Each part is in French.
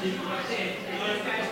Dois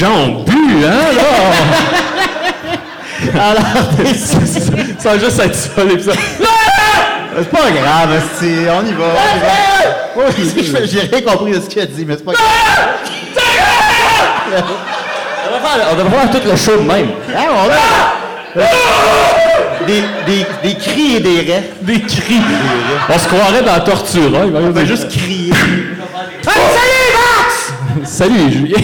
gens ont bu, hein, là! Alors, Ça va juste être ça, l'épisode. c'est pas grave, on y va. on y va. Oui, j'ai rien compris de ce qu'il a dit, mais c'est pas grave. On devrait faire- on devrait faire tout le show de même. Ah, on a... Des, des, des cris et des rêves. Des cris. On se croirait dans Tortura. Il va On va juste crier. Salut, Julien.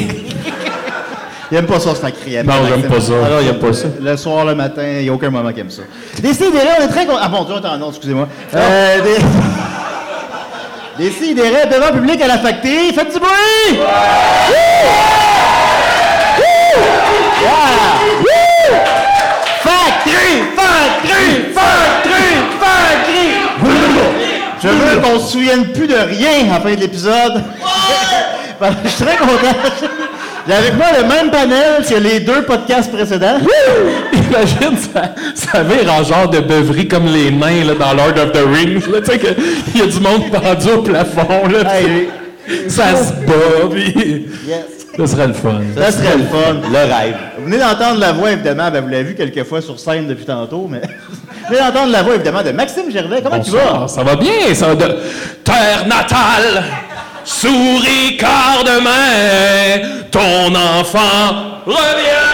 Il aime pas ça, c'est un cri. Non, j'aime pas ça. Alors, il n'y a pas ça. Le soir, le matin, il n'y a aucun moment qui aime ça. Décidérez, on est très contents. Ah bon, Dieu, attends, non, excusez-moi. Euh, des... Devant public à la facté, faites du bruit! Wouh! Wouh! Yeah! Wouh! Factory! Factory! Factory! Factory! Je veux qu'on se souvienne plus de rien à la fin de l'épisode. Je suis très content. J'ai avec moi le même panel que les deux podcasts précédents. Imagine, ça, ça vire en genre de beuverie comme les nains là, dans Lord of the Rings. là, Tu sais qu'il y a du monde pendu au plafond. Là, Hey, ça se bat. Puis... yes. Ça serait le fun. Ça serait le fun. Le rêve. Vous venez d'entendre la voix, évidemment, ben, vous l'avez vu quelques fois sur scène depuis tantôt, mais vous venez d'entendre la voix, évidemment, de Maxime Gervais. Comment tu vas? Ça va bien, ça va de terre natale, souris quart de main, ton enfant revient.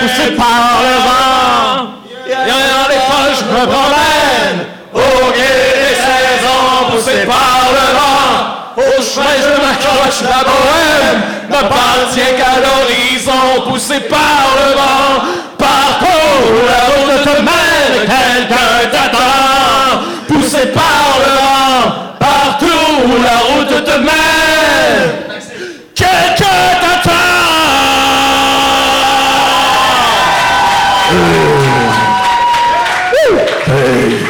Poussé par le vent, Derrière les poches, je me promène, au gré des saisons, poussé par le vent. Au chemin, je m'accroche, la bohème ne partient qu'à l'horizon, poussé par le vent. Partout, la route te mène, quelqu'un t'attend, poussé par le vent. Partout, la route te mène, quelqu'un t'attend.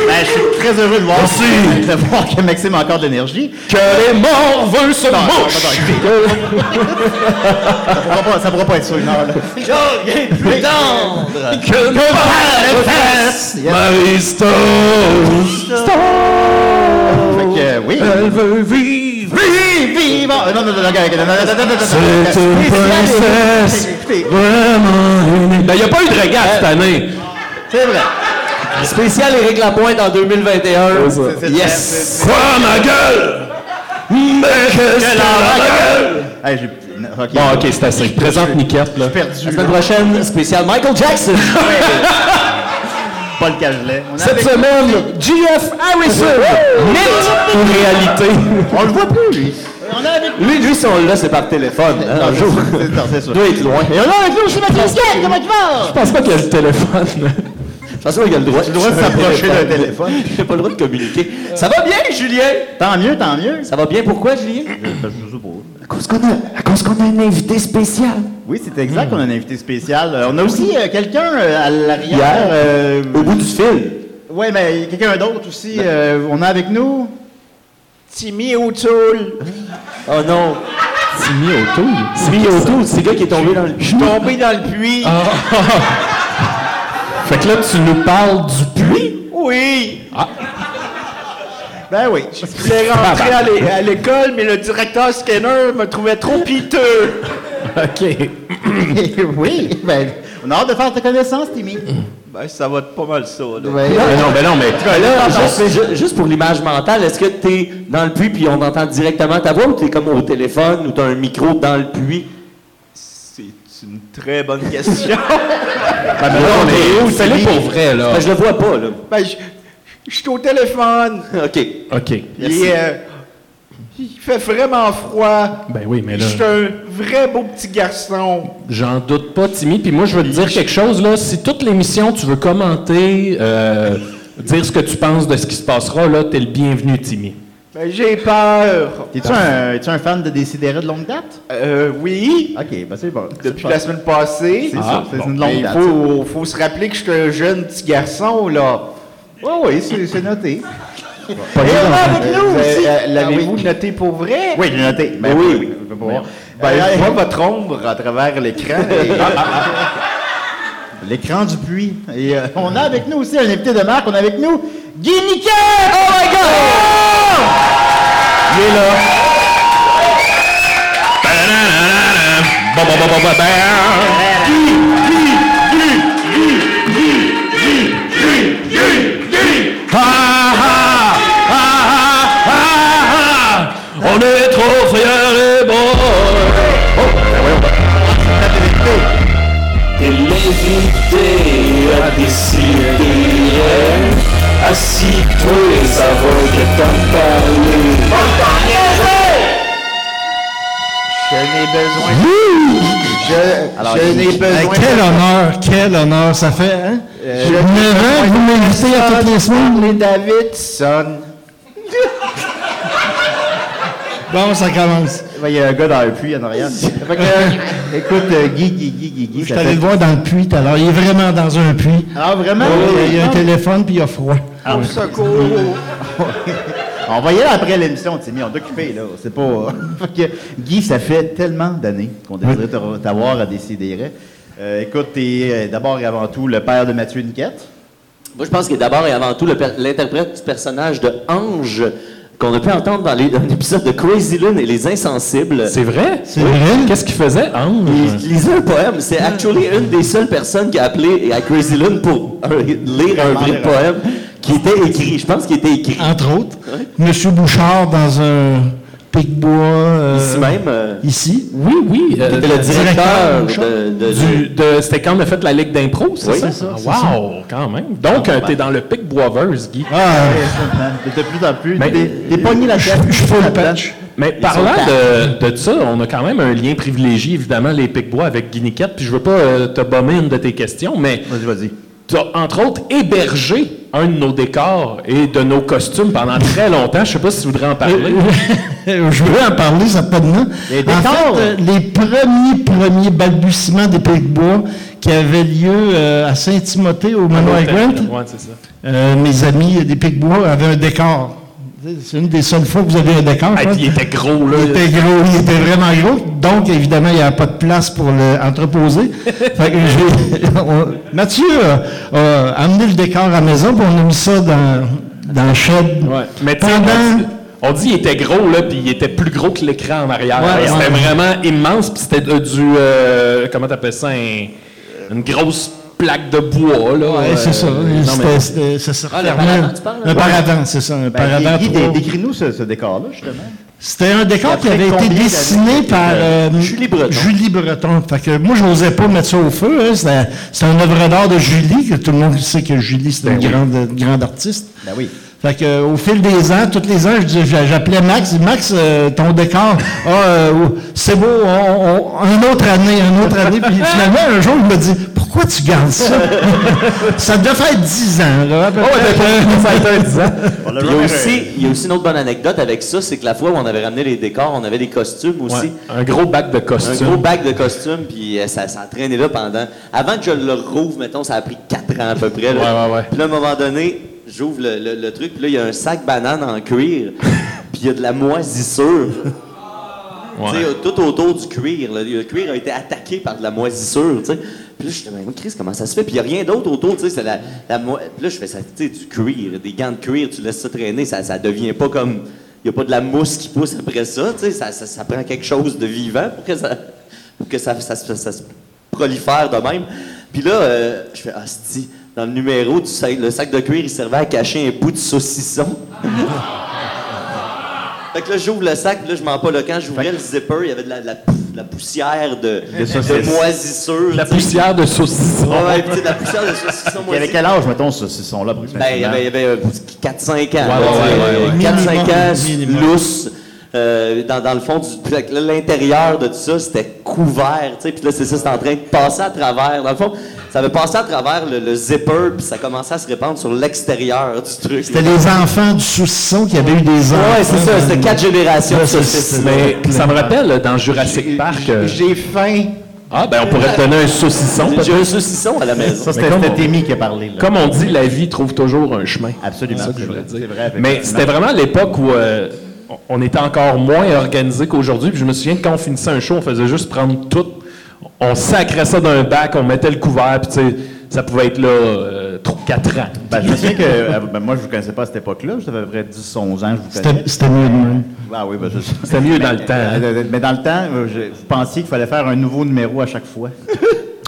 Ben, je suis très heureux de voir, de voir que Maxime a encore de l'énergie. Que les morts veulent se Non, écoutez. ça, pourra pas, ça pourra pas être ça une heure. Là. Que nos fesses Yes. Marie-Stone. Fait que, euh, oui. Elle veut vivre. Vive, vive. Non, non, non, non, C'est une. Vraiment. Il n'y a pas eu de regard cette année. C'est vrai. Spécial Éric Lapointe en 2021. Yes! Quoi, ma gueule? Mais qu'est-ce que la gueule? Bon, ok, c'est assez. Présente Niquette, là. La semaine prochaine, spécial Michael Jackson. Pas le cagelet. Cette semaine, GF Harrison. Mythe ou réalité? on le voit plus, lui. On a avec Lui, lui, si on l'a, c'est par téléphone. hein, Non, un jour. c'est- sûr. Il doit être loin. Et on a avec nous aussi Mathieu Scott, comment tu vas? Je pense pas qu'il y a le téléphone. De toute façon, il a le droit. le droit de s'approcher d'un téléphone. Il n'a pas le droit de communiquer. Ça va bien, Julien? Tant mieux, tant mieux. Ça va bien, pourquoi, Julien? Je sais pas. À cause qu'on a, à cause qu'on a un invité spécial. Oui, c'est exact qu'on a un invité spécial. Euh, on a aussi euh, quelqu'un euh, à l'arrière. euh, Au bout du fil. ouais, mais il y a quelqu'un d'autre aussi. euh, on a avec nous Timmy O'Toole. Oh non. Timmy O'Toole? Timmy O'Toole, c'est le gars qui est tombé dans le puits. Tombé dans le puits. Fait que là, tu nous parles du puits? Oui. Ah. Ben oui. Je voulais rentrer à l'é- à l'école, mais le directeur Skinner me trouvait trop piteux. OK. oui. Ben, on a hâte de faire ta connaissance, Timmy. Ben, ça va être pas mal ça, là. Ouais. Mais non, mais non, mais... Là, juste, ju- juste pour l'image mentale, est-ce que t'es dans le puits puis on entend directement ta voix ou t'es comme au téléphone ou t'as un micro dans le puits? C'est une très bonne question. Ben, non, mais fais-le pour vrai, là. Ben, je le vois pas, là. ben, je, je suis au téléphone. OK. OK. Et, euh, il fait vraiment froid. Ben oui, mais Je là, suis un vrai beau petit garçon. j'en doute pas, Timmy. Puis moi, je veux te dire quelque chose, là. Si toute l'émission, tu veux commenter, euh, dire ce que tu penses de ce qui se passera, là, t'es le bienvenu, Timmy. Ben, j'ai peur. Es-tu un, es-tu un fan de Décideret de longue date? Euh, oui. OK, ben c'est bon. Depuis la semaine passée. C'est Ah, ça, c'est bon. une Mais longue il date. faut, faut se rappeler que je suis un jeune petit garçon, là. Oui, oui, c'est noté. Et là, avec nous aussi. L'avez-vous Ah oui. noté pour vrai? Oui, j'ai noté. Ben oui. oui, pas. Ben, Euh, je vois votre ombre à travers l'écran. et- L'écran du puits. Et euh, on a avec nous aussi un invité de marque. On a avec nous Guy Niquet! Oh my God! Il est là. On est trop fiers les boys! T'es l'invité à décider. Assis-toi, ça va que t'en parler. Je n'ai besoin. Je, Alors, je n'ai besoin. Hey, quel honneur, quel honneur ça fait, hein? Je ans que vous m'invitez à toutes les semaines. Les Davidson. Bon, ça commence. Ben, Il y a un gars dans le puits en arrière. Fait que, euh, écoute, euh, Guy, Guy, Guy, Guy, Guy. Je suis allé fait- le voir dans le puits tout à l'heure. Il est vraiment dans un puits. Ah, vraiment? Il y a un téléphone puis il a froid. Ah, oui. secours. On va y aller après l'émission, Timmy. On est occupé, là. C'est pas. Fait que, Guy, ça fait tellement d'années qu'on désirait te- t'avoir à décider. Euh, écoute, t'es euh, d'abord et avant tout le père de Mathieu Niquette. Moi, je pense qu'il est d'abord et avant tout l'interprète du personnage de Ange qu'on a pu entendre dans les- dans l'épisode de Crazy Lune et les Insensibles. C'est vrai? C'est vrai? Qu'est-ce qu'il faisait, Ange? Il lisait un poème. C'est actually une des seules personnes qui a appelé à Crazy Lune pour un- lire un vrai poème qui était écrit. Je pense qu'il était écrit. Entre autres, Monsieur Bouchard dans un pic-bois. euh, Ici même. euh, Ici? Oui, oui. euh, C'était le directeur de, de- du- de- C'était quand on a fait la Ligue d'impro, c'est Oui, ça? c'est ça, Ah, c'est wow, quand même. Donc, euh, t'es dans le pic boiveuse, Guy. Ah, de plus en plus. Mais- T'es pogné la tête. je suis full patch. Mais parlant de, de ça, on a quand même un lien privilégié, évidemment, les Pic-Bois avec Guiniquette. Puis je veux pas euh, te bomber une de tes questions, mais Vas-y, vas-y. Tu as, entre autres, hébergé un de nos décors et de nos costumes pendant très longtemps. Je sais pas si tu voudrais en parler. je voulais en parler, ça n'a pas de nom. Les En décors. fait, euh, les premiers, premiers balbutiements des pic-bois qui avaient lieu euh, à Saint-Timothée, au Manoir Grant, Ouais, c'est ça. euh, mes amis des pic-bois avaient un décor. C'est une des seules fois que vous avez un décor. Puis il était gros, là. Il était gros, il était vraiment gros. Donc, évidemment, il n'y avait pas de place pour l'entreposer. fait que Mathieu a, a amené le décor à la maison, puis on a mis ça dans, dans le shed. Ouais. Mais Pendant- on dit- qu'il était gros, là, puis il était plus gros que l'écran en arrière. Ouais, c'était ouais. vraiment immense, puis c'était euh, du... euh, comment t'appelles ça? un- une grosse plaque de bois, là. Ouais, euh, c'est ça. C'était- ça Ah, le tu parles? Un paravent, c'est ça. Un Ben, décris-nous ce, ce décor-là, justement. C'était un décor qui avait été dessiné par euh, Julie Breton. Julie Breton. Fait que moi, je n'osais pas mettre ça au feu. hein. C'était c'était un œuvre d'art de Julie, que tout le monde sait que Julie, c'est une grande, grande artiste. Ben oui. Fait que, euh, au fil des ans, tous les ans, je dis- j'a- j'appelais Max. Max, euh, ton décor, ah, euh, c'est beau, on, on- une autre année, une autre année. Puis finalement, un jour, il me dit, pourquoi tu gardes ça? ça devait faire 10 ans, là. Ça un dix ans. Il y, a aussi, il y a aussi une autre bonne anecdote avec ça, c'est que la fois où on avait ramené les décors, on avait des costumes aussi. Ouais, un gros bac de Un costumes. gros bac de costumes, puis euh, ça, ça a traîné là pendant. Avant que je le rouvre, mettons, ça a pris 4 ans à peu près. là. Ouais, ouais, ouais. Puis là, à un moment donné, j'ouvre le, le- le truc, puis là, il y a un sac banane en cuir, puis il y a de la moisissure. Ouais. Tout autour du cuir. là. Le cuir a été attaqué par de la moisissure, tu sais. Puis là, je me dis, Chris, comment ça se fait? Puis il n'y a rien d'autre autour, tu sais, la, la Puis là, je fais ça, tu sais, du cuir, des gants de cuir, tu laisses ça traîner, ça, ça devient pas comme... Il n'y a pas de la mousse qui pousse après ça, tu sais, ça, ça, prend quelque chose de vivant pour que ça, pour que ça- ça se prolifère de même. Puis là, euh, je fais, ah, dans le numéro du sac, le sac de cuir, il servait à cacher un bout de saucisson. Fait que là, j'ouvre le sac, puis là, je m'en pas le camp, j'ouvrais le zipper, il y avait de la, de la, de la poussière de, de, moisissure. La poussière de saucisson. Ouais, ouais, puis tu sais, de la poussière de saucisson Il y avait moisi. quel âge, mettons, ce saucisson-là, Ben, il y avait, il y avait euh, 4-5 ans. ouais, ouais, ouais. 4-5 ans, Minimum. lousse. euh, dans, dans le fond, l'intérieur de tout ça, c'était couvert, tu sais, puis là, c'est ça, c'était en train de passer à travers. Dans le fond, ça avait passé à travers le, le zipper, puis ça commençait à se répandre sur l'extérieur du truc. C'était les enfants du saucisson qui avaient eu des enfants. Ouais, c'est ça, c'était quatre générations de. Mais ça me rappelle, dans Jurassic Park... euh, J'ai faim. Ah, ben on pourrait te donner un saucisson. J'ai un saucisson à la maison. Ça, c'était comme c'était on- Témy qui a parlé. Là. Comme on dit, la vie trouve toujours un chemin. Absolument. C'est ça que je c'est voulais vrai, dire. c'est vrai, Mais c'était vraiment l'époque où euh, on était encore moins organisé qu'aujourd'hui. Puis je me souviens que quand on finissait un show, on faisait juste prendre tout. On sacrait ça d'un bac, on mettait le couvert, puis tu sais, ça pouvait être là 4 ans. Ben, je me souviens que euh, ben, moi, je ne vous connaissais pas à cette époque-là. J'avais à peu près 10, 11 ans, je vous C'était mieux de. Ah oui, ben, je C'était mieux dans le temps. hein? Euh, Mais dans le temps, euh, je- vous pensiez qu'il fallait faire un nouveau numéro à chaque fois.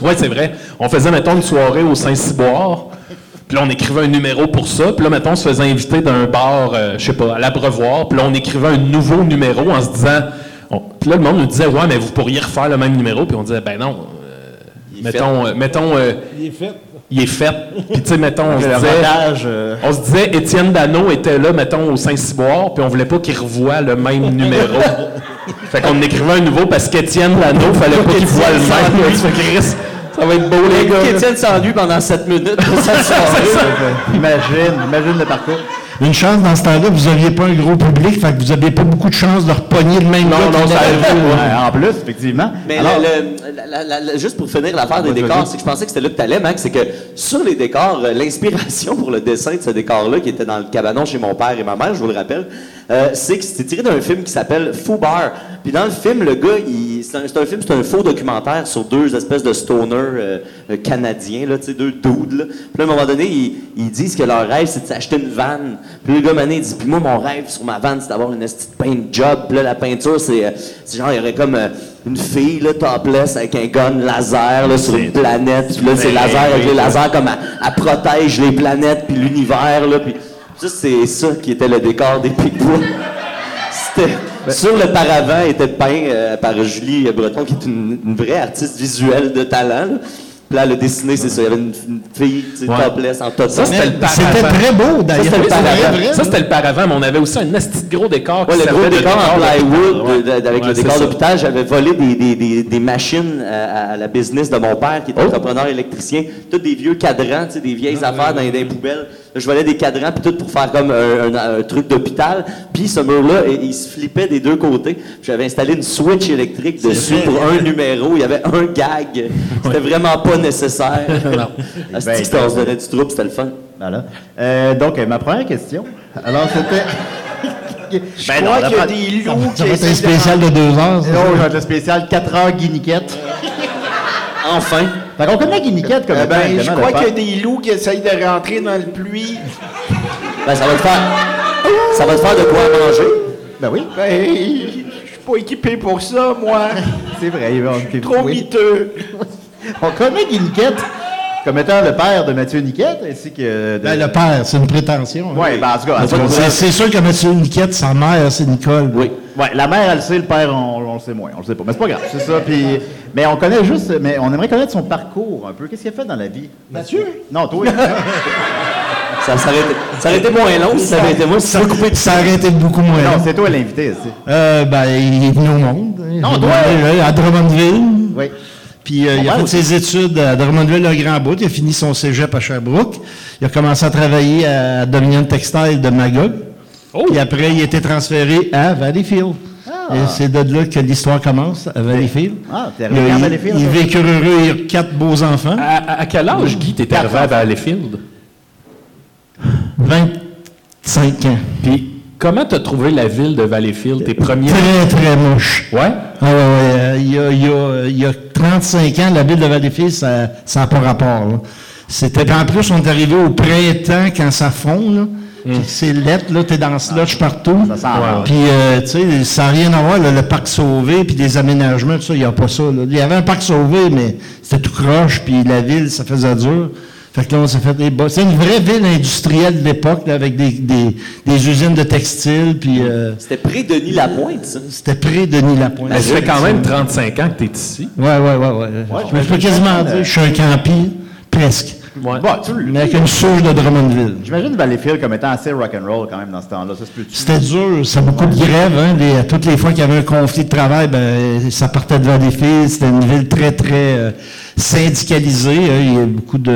Oui, c'est vrai. On faisait, mettons, une soirée au Saint-Cyboire. Puis là, on écrivait un numéro pour ça. Puis là, mettons, on se faisait inviter d'un bar, euh, je sais pas, à l'Abreuvoir. Puis là, on écrivait un nouveau numéro en se disant... Puis là, le monde nous disait, ouais, mais vous pourriez refaire le même numéro. Puis on disait, ben non. euh, mettons, euh, mettons... euh, Il est fait. il est fait. Puis tu sais, mettons, on se disait... euh, On se disait, Étienne Dano était là, mettons, au Saint-Cyboire, puis on voulait pas qu'il revoie le même numéro. fait qu'on écrivait un nouveau parce qu'Étienne Dano, fallait pas qu'il voie le même. Tu fais, Chris, ça va être beau, les gars. Étienne s'ennuie pendant 7 minutes imagine, imagine le parcours. Une chance, dans ce temps-là, vous n'aviez pas un gros public, fait que vous n'aviez pas beaucoup de chance de repogner le même Non, gars non, qui ça. Ouais, en plus, effectivement. Mais Alors, le- le- la- la- la- juste pour finir l'affaire des décors, c'est que je pensais que c'était là que t'allais, Max, c'est que sur les décors, euh, l'inspiration pour le dessin de ce décor-là, qui était dans le cabanon chez mon père et ma mère, je vous le rappelle, euh, c'est que c'était tiré d'un film qui s'appelle Foo Bar. Puis dans le film, le gars, il- c'est un, c'est un film, c'est un faux documentaire sur deux espèces de stoners euh, euh, canadiens, là, deux dudes. Là. Puis là, à un moment donné, ils, ils disent que leur rêve, c'est de s'acheter une vanne. Puis le gars, mané, il dit, puis moi, mon rêve sur ma vanne, c'est d'avoir une petite paint job. Puis là, la peinture, c'est euh, c'est genre, il y aurait comme euh, une fille, là, topless, avec un gun laser, là, sur une planète. Puis là, c'est laser, avec les lasers, comme, elle, elle protège les planètes, puis l'univers, là. Puis ça, c'est ça qui était le décor des Picbois. C'était sur le paravent était peint euh, par Julie Breton, qui est une, une vraie artiste visuelle de talent. là. Puis là, a dessiné, c'est ça. Il y avait une, une fille, tu sais, Ouais. topless, en top. Ça, c'était le C'était paravent. très beau, d'ailleurs. c'était le C'était Ça, c'était le paravent, mais on avait aussi un de gros décor. qui Ouais, le servait gros décor en plywood Ouais. de- de- avec Ouais, le décor d'hôpital. J'avais volé des, des, des, des machines à, à la business de mon père, qui Oh. était entrepreneur électricien. Tous des vieux cadrans, tu sais, des vieilles affaires dans, dans les poubelles. Je volais des cadrans, puis tout pour faire comme un, un- un truc d'hôpital. Puis ce mur-là, il, il se flippait des deux côtés. J'avais installé une switch électrique dessus pour un numéro. Il y avait un gag. C'était vraiment pas nécessaire. Ah, Ben, c'était- on se donnait du trouble, c'était le fun. Voilà. Euh, donc, euh, ma première question. Alors, c'était. Je Ben non, crois qu'il y a des Ça loups qui ça va être un spécial de deux heures. ça. Vais être le spécial 4 heures Guiniquette. Enfin. Fait qu'on connaît Guiniquette comme Eh étant ben, je crois qu'il y a des loups qui essayent de rentrer dans le pluie. Ben, ça va te faire. Ça va te faire de quoi manger. Ben oui, Ben, je suis pas équipé pour ça, moi. c'est vrai. il va- on- Trop miteux. On connaît Guiniquette comme étant le père de Mathieu Niquette, ainsi que de... Ben, le père, c'est une prétention. hein. Ouais, ben, en tout cas, C'est sûr que Mathieu Niquette, sa mère, c'est Nicole. Oui. Ouais, la mère, elle le sait, le père, on, on le sait moins, on le sait pas. Mais c'est pas grave, c'est ça. Puis, mais on connaît juste, mais on aimerait connaître son parcours un peu. Qu'est-ce qu'il a fait dans la vie? Mathieu? Non, toi. Ça, ça, aurait été, ça aurait été moins long si ça avait été moi. Si ça coupé aurait été beaucoup moins non, long. c'est toi l'invité. Euh, ben, il est venu au monde. hein. Non, toi! Ouais, À Drummondville. Oui. Puis euh, Mon il a fait ses études à Drummondville, le Grand Bout. Il a fini son cégep à Sherbrooke. Il a commencé à travailler à Dominion Textile de Magog. Puis après, il a été transféré à Valleyfield. Et c'est de là que l'histoire commence, à Valleyfield. Ah, t'es il, arrivé à Valleyfield, il toi? vécu heureux, il a quatre beaux enfants. À, à- à quel âge, Guy, t'es arrivé à Valleyfield? 25 ans. Puis, comment t'as trouvé la ville de Valleyfield, tes premiers... Très, très moche. Ouais? Ah ouais, ouais, euh, il, y a, il, y a, il y a 35 ans, la ville de Valleyfield, ça n'a pas rapport. là. C'était en plus, on est arrivé au printemps quand ça fond. Là. Puis C'est lettre, là, t'es dans le sludge partout. Ça. Puis, euh, tu sais, ça n'a rien à voir, là, le parc sauvé, puis des aménagements, tout ça, il n'y a pas ça. là. Il y avait un parc sauvé, mais c'était tout croche, puis la ville, ça faisait dur. Fait que là, on s'est fait des bas. C'est une vraie ville industrielle de l'époque, là, avec des, des, des usines de textiles, puis euh, C'était près de Denis Lapointe, ça. c'était près de Denis Lapointe. Ça fait quand même 35 ans que t'es ici. Ouais, ouais, ouais, ouais. je, je peux quasiment dire que je suis un campi, presque. Ouais. Bon, tu Mais avec une souche de Drummondville. J'imagine Valleyfield comme étant assez rock'n'roll quand même dans ce temps-là. C'était dur, c'est beaucoup de grèves. Hein. Les- toutes les fois qu'il y avait un conflit de travail, ben, ça partait de Valleyfield. C'était une ville très, très euh, syndicalisée. hein. Il y a beaucoup de,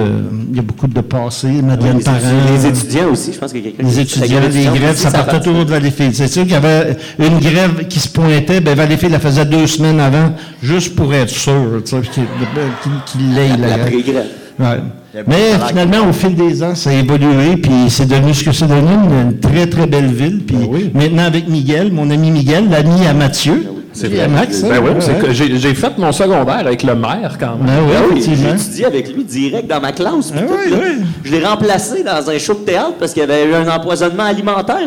il y a beaucoup de passés. Madeleine Les Parent. étudiants, les étudiants aussi, je pense que quelqu'un Les étudiants, les grèves, ça partait toujours de Valleyfield. C'est sûr qu'il y avait une grève qui se pointait, ben Valleyfield la faisait deux semaines avant, juste pour être sûr, tu sais, qu'il qu'il- qu'il l'aille, La, la grève. pré-grève. Ouais. Mais finalement, au fil des ans, ça a évolué, puis c'est devenu ce que c'est devenu, une, une très, très belle ville. Puis maintenant, avec Miguel, mon ami Miguel, l'ami à Mathieu, c'est à Max. Ben oui, Ouais, que j'ai j'ai fait mon secondaire avec le maire quand même. Ben oui, Ah oui, j'ai étudié avec lui direct dans ma classe. puis tout, oui, là. oui. Je l'ai remplacé dans un show de théâtre parce qu'il y avait eu un empoisonnement alimentaire.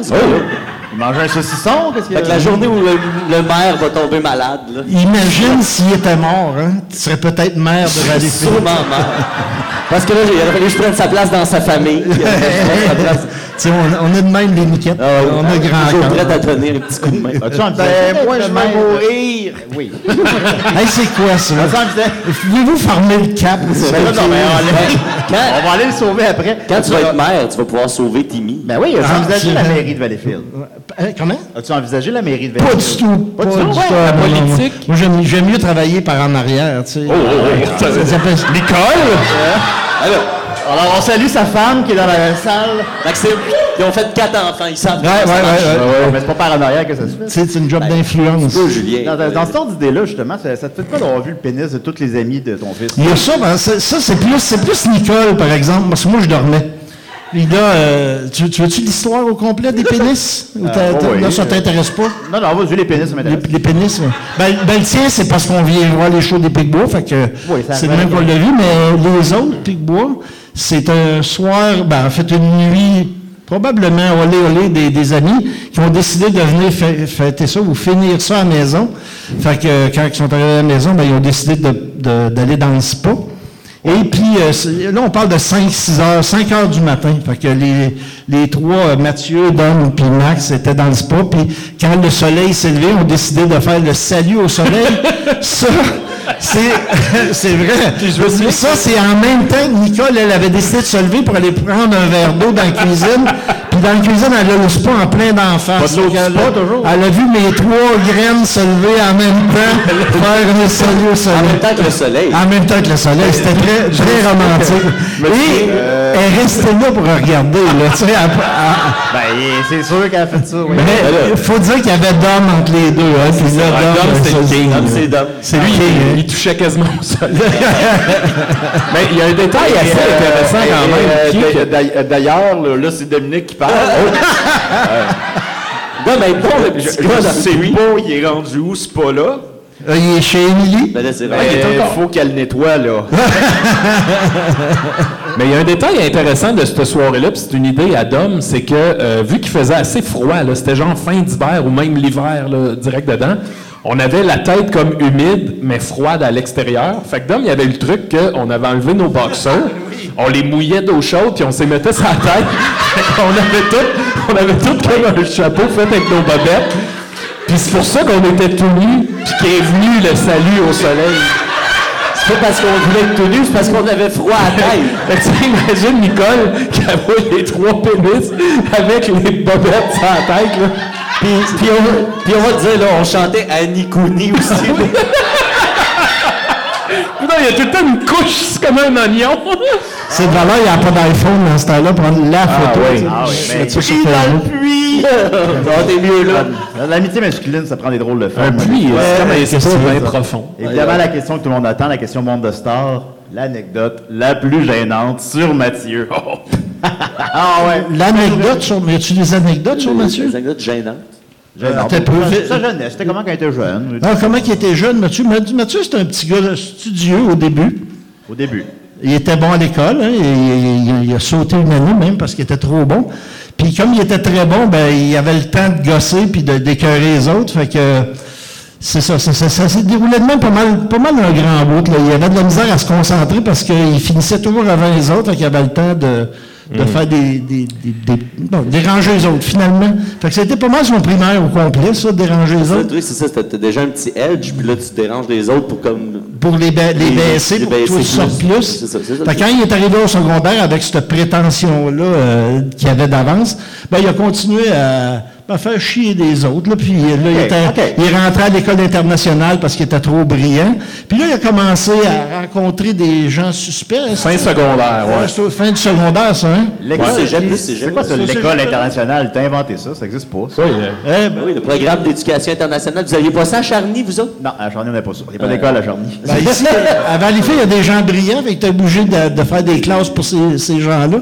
Il mange un saucisson, qu'est-ce qu'il y Fait a? que la journée où le, le maire va tomber malade, là, Imagine s'il était mort, hein? Tu serais peut-être maire de Valleyfield. sûrement mort. Parce que là, il aurait fallu que je prenne sa place dans sa famille. Je on, on a de même les niquettes. Ah oui, on a grand toujours cœur. prêt à donner un petit coup de main. As-tu Ben, moi, je vais maire? mourir. Oui. Hey, c'est quoi ça? Pouvez-vous farmer le cap? Ben non, mais on, allait- Quand, on va aller le sauver après. quand tu vas être maire, tu vas pouvoir sauver Timmy. Ben oui, as-tu Ah, la mairie de Valleyfield? Hein, comment? As-tu envisagé la mairie de Pas du tout. Pas, du tout? Ouais, la Non, non, non. politique. Moi, j'aime, j'aime mieux travailler par en arrière, tu sais. Oh, oh, oh, ça, Ça s'appelle- Alors, Alors, on salue sa femme qui est dans la salle. Maxime, ils ont fait quatre enfants, ils savent Ouais, ouais, ouais, ouais. Mais c'est pas par en arrière que ça se fait. Tu sais, c'est une job d'influence. Toi, Julien. Dans, dans ce genre d'idée-là, justement, ça, ça te fait pas d'avoir vu le pénis de tous les amis de ton fils? Il y a ça, ben, ça, ça, c'est plus, c'est plus Nicole, par exemple, parce que moi, je dormais. Puis là, euh, tu, tu veux-tu l'histoire au complet des pénis? Ou t'as- Euh, t'as- oui. là, ça t'intéresse pas? Non, non, vas-y, les pénis, ça Les, m'intéresse. les pénis, ouais. ben, ben, le tien, c'est parce qu'on vient voir les shows des Picbois, fait que Oui, ça c'est le même qu'on l'a vu, mais les autres Picbois, c'est un soir, ben, en fait, une nuit, probablement, olé, olé, des, des amis qui ont décidé de venir fê- fêter ça ou finir ça à la maison. Fait que euh, quand ils sont arrivés à la maison, ben, ils ont décidé de- de- d'aller dans le spa. Et puis, euh, là, on parle de 5-6 heures, 5 heures du matin. Fait que les, les trois, euh, Mathieu, Dom puis Max, étaient dans le spa. Puis quand le soleil s'est levé, on décidé de faire le salut au soleil. ça, c'est, c'est vrai. ça, c'est en même temps que Nicole, elle avait décidé de se lever pour aller prendre un verre d'eau dans la cuisine. Dans la cuisine, elle a le spa en plein d'enfants. Elle a vu mes trois graines se lever en même temps, faire un salut au soleil. En même temps que le soleil. En même temps que le soleil, c'était très, très romantique. Et euh, elle restait là pour regarder, là, tu sais, elle- elle- Ben, c'est sûr qu'elle a fait ça, oui. mais il faut dire qu'il y avait Dom entre les deux, hein, puis là, Dom, le. Dom, c'est Dom. C'est Lui, lui, il, il touchait quasiment au sol. Mais il y a un détail Et, assez euh, intéressant quand même. euh, D'ailleurs, là, c'est Dominique qui parle. Non, mais bon, le petit gars, dans c'est lui. pas, il est rendu où, ce pas-là? Euh, il est chez Émilie. Ben là, c'est Ben, vrai. il faut qu'elle nettoie, là. Mais il y a un détail intéressant de cette soirée-là, puis c'est une idée à Dom, c'est que euh, vu qu'il faisait assez froid, là, c'était genre fin d'hiver ou même l'hiver là, direct dedans, on avait la tête comme humide, mais froide à l'extérieur. Fait que Dom, il y avait le truc qu'on avait enlevé nos boxers, on les mouillait d'eau chaude, puis on s'y mettait sur la tête. Qu'on avait tout, on avait tout comme un chapeau fait avec nos bobettes. Puis c'est pour ça qu'on était tout nus, puis qu'est venu le salut au soleil. C'est pas parce qu'on voulait être tout nu, c'est parce qu'on avait froid à la tête. Fait que tu sais, imagine Nicole qui avait les trois pénis avec les bobettes sur la tête, là. Puis, puis, on, puis on va te dire, là, on chantait Annie Cooney aussi. Non, il y a tout le temps une couche, c'est comme un oignon. C'est de valeur, il n'y a pas d'iPhone dans ce temps-là, prendre la photo. oui, tu sais. ah oui, Je mais dans le puits! Ah, t'es mieux là. L'amitié masculine, ça prend des drôles de formes. Un puits, Ouais, c'est comme un profond. Évidemment, la question que tout le monde attend, la question monde de star, l'anecdote la plus gênante sur Mathieu. ah ouais. L'anecdote sur. Mais as-tu des anecdotes sur Mathieu? Des anecdotes gênantes. Gênant. T'as peu fait- Ça, jeunesse. C'était comment quand il était jeune? Ah, comment il était jeune, Mathieu? Mathieu, Mathieu, c'était un petit gars studieux au début. Au début. Il était bon à l'école, hein, il, il- il a sauté une année même parce qu'il était trop bon. Puis comme il était très bon, ben il avait le temps de gosser puis de d'écœurer les autres, fait que c'est ça, ça, ça, ça s'est déroulé de même pas mal, pas mal un grand bout. Là. Il y avait de la misère à se concentrer parce qu'il finissait toujours avant les autres, fait qu'il avait le temps de, de faire des, des, des, déranger les autres, finalement. Fait que c'était pas mal son primaire au complet, ça, déranger les autres. c'est ça, t'as déjà un petit edge, puis là, tu déranges les autres pour comme. Pour les, ba- les Les- baisser, les pour que tu sortes plus. plus. Ça. Fait quand il est arrivé au secondaire avec cette prétention-là euh, qu'il avait d'avance, ben, il a continué à, à faire chier des autres. Là, puis là, il, était- il est rentré à l'école internationale parce qu'il était trop brillant. Puis là, il a commencé à rencontrer des gens suspects. Fin secondaire, ouais. Ouais, au fin du secondaire, ça, hein? L'école, Ouais, c'est cégep. quoi l'école internationale? T'as inventé ça, ça existe pas. ça. Oui, euh, Eh, ben, Ben oui, le programme d'éducation internationale. Vous aviez pas ça à Charny, vous autres? Non, à Charny, on n'a pas ça. Il n'y a pas d'école à Charny. ben, ici, à Valleyfield, il y a des gens brillants, fait que tu es obligé de, de faire des classes pour ces, ces gens-là.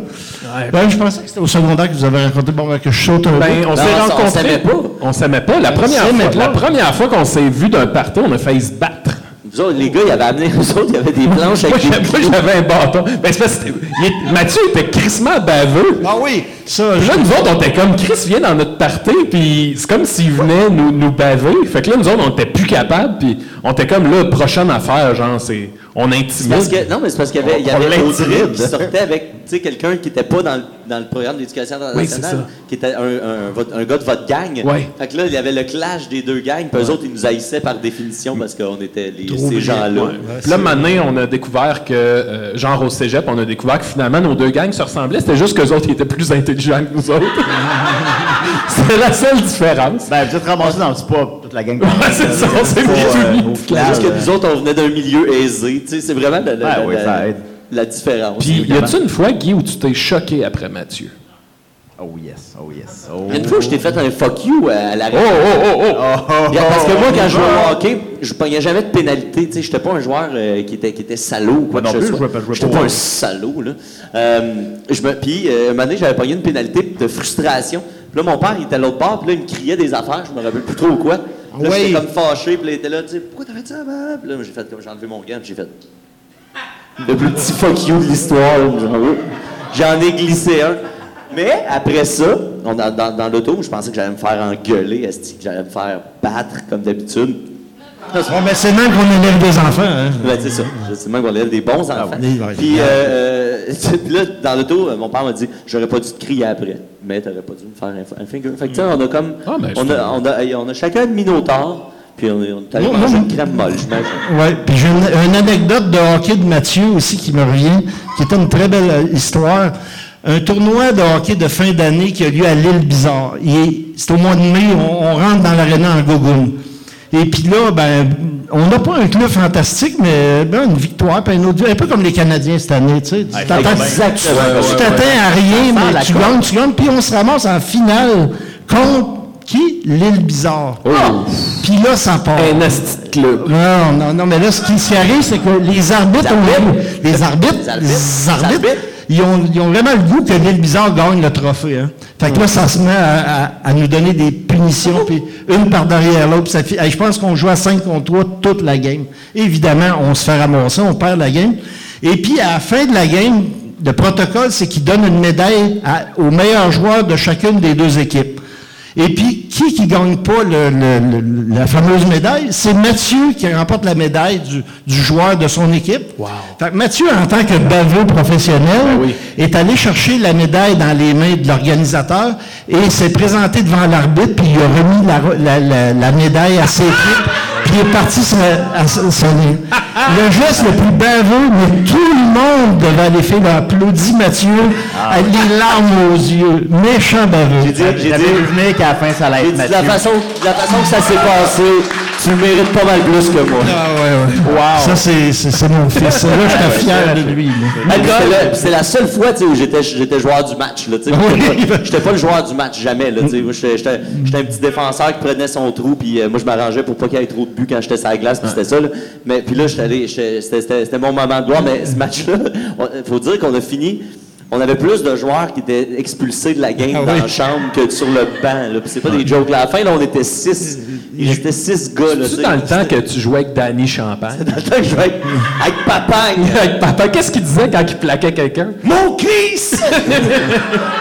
Ben, je pensais que c'était au secondaire que vous avez rencontré, bon, ben, que je saute un Ben, peu. on s'est On s'aimait pas. On s'aimait pas. La première, fois, pas. la première fois qu'on s'est vu d'un party, on a failli se battre. Vous autres, les gars, ils avaient amené, eux autres, il y avait des planches Moi, avec des j'avais moi, j'avais un bâton. Ben, c'est parce que il est- Mathieu était crissement baveux. Ah oui, ça, Là, nous autres, on était comme Chris vient dans notre party, puis c'est comme s'il venait nous, nous baver. Fait que là, nous autres, on était plus capables, puis on était comme là, prochaine affaire, genre, c'est. On parce intimide. que, non, mais c'est parce qu'il y avait, il y On avait. Audrey qui sortait avec tu sais, quelqu'un qui n'était pas dans, le- dans le programme d'éducation Oui, internationale, qui était un, un- gars de votre gang. Ouais. Fait que là, il y avait le clash des deux gangs, puis eux autres, ils nous haïssaient par définition parce qu'on était les, ces gens-là. Puis là, maintenant, on a découvert que, euh, genre au cégep, on a découvert que finalement, nos deux gangs se ressemblaient. C'était juste qu'eux autres, ils étaient plus intelligents que nous autres. c'est la seule différence. Ben, vous êtes ramassés dans le spa, toute la gang. Ouais, c'est ça, on s'est mis euh, unis. au C'est final, juste que euh, nous autres, on venait d'un milieu aisé. Tu sais, c'est vraiment la, la- la- ça aide. la différence. Puis, y a-tu une fois, Guy, où tu t'es choqué après Mathieu? Oh yes, oh yes. Oh, Il y a une fois, je t'ai fait un fuck you à la Oh, oh, oh, oh! oh, Bien, Parce que moi, quand je jouais oh. au hockey, je pognais jamais de pénalité. Sais, j'étais pas un joueur euh, qui, était, qui était salaud ou quoi non que ce plus, soit. je jouais pas- je jouais pas un salaud, là. Euh, je me, puis, euh, un moment donné, j'avais pogné une pénalité de frustration. Puis là, mon père, il était à l'autre bord, puis là, il me criait des affaires, je me rappelle plus trop quoi. Puis là, Oui. j'étais comme fâché, puis là, il était là, tu sais, pourquoi t'as fait ça? Puis là, j'ai fait comme, j'ai enlevé mon gant, puis j'ai fait. Le plus petit fuck you de l'histoire. J'en ai glissé un. Mais après ça, on a- dans, dans l'auto, je pensais que j'allais me faire engueuler, que j'allais me faire battre comme d'habitude. Ouais, mais c'est même qu'on élève des enfants. Hein. Ben, c'est ça. C'est même qu'on élève des bons enfants. oui, oui. Puis, euh, euh, puis là, dans l'auto, euh, mon père m'a dit J'aurais pas dû te crier après, mais t'aurais pas dû me faire un, finger. Fait que, tu sais, on a comme. Ah, ben, on, a, on, a, on a chacun de Minotaur, puis on, est- on est allé Moi- manger moi, une crème molle, j'imagine. Oui, puis j'ai une, une anecdote de hockey de Mathieu aussi qui me revient, qui était une très belle euh, histoire. Un tournoi de hockey de fin d'année qui a lieu à l'île Bizarre. C'est au mois de mai, on, on rentre dans l'aréna en gogoune. Et puis là, ben, on n'a pas un club fantastique, mais ben, une victoire, puis un autre, un peu comme les Canadiens cette année, tu sais. Tu t'attends- Exactement. tu t'attends à rien, mais tu gagnes, tu gagnes, puis on se ramasse en finale contre qui? L'île Bizarre. Puis là, ça part. Un asti club. Non, non, non, mais là, ce qui, qui arrive, c'est que les arbitres. Les arbitres, Les arbitres. les ils ont, ils ont vraiment le goût que l'île Bizarre gagne le trophée. Hein. Fait que là, ça se met à, à- à nous donner des punitions, puis une par derrière l'autre. ça fait- je pense qu'on joue à 5 contre 3 toute la game. Évidemment, on se fait ramasser, on perd la game. Et puis, à la fin de la game, le protocole, c'est qu'il donne une médaille à- aux meilleurs joueurs de chacune des deux équipes. Et puis, qui qui gagne pas le- le- le- la fameuse médaille? C'est Mathieu qui remporte la médaille du, du joueur de son équipe. Fait que Mathieu, en tant que baveux professionnel, oui. est allé chercher la médaille dans les mains de l'organisateur et s'est présenté devant l'arbitre, puis il a remis la, la- la- la médaille à ses équipes, puis il est parti sa- à sa- son Le geste le plus baveux, mais tout le monde devant les filles a applaudi Mathieu, avec les larmes aux yeux. Méchant baveux. J'ai dit, j'ai J'avais dit, qu'à la fin, ça allait être de la Mathieu. façon, de la façon que ça s'est passé, tu le mérites pas mal plus que moi. Ah ouais, ouais. Ça, c'est, c'est, c'est mon fils. Là, j'étais fier de lui. là. Ah, le- C'est la seule fois tu sais, où j'étais, j'étais joueur du match. Là, tu sais. Oui. J'étais pas- J'étais pas le joueur du match, jamais. Là, tu sais. Moi, J'étais, j'étais- j'étais un petit défenseur qui prenait son trou, puis euh, moi, je m'arrangeais pour pas qu'il y ait trop de buts quand j'étais sur la glace, puis c'était ça. Là. Mais puis là, j'étais allé, j'étais- c'était, c'était- c'était mon moment de gloire. Mais ce match-là, il faut dire qu'on a fini. On avait plus de joueurs qui étaient expulsés de la game Ah dans oui. la chambre que sur le banc. C'est pas des jokes. Là, à la fin, là, on était six. Il restait six gars. Sais. dans le temps que tu jouais avec Danny Champagne? Dans le temps que je jouais avec, avec Papagne. avec papa, qu'est-ce qu'il disait quand il plaquait quelqu'un? Mon Chris!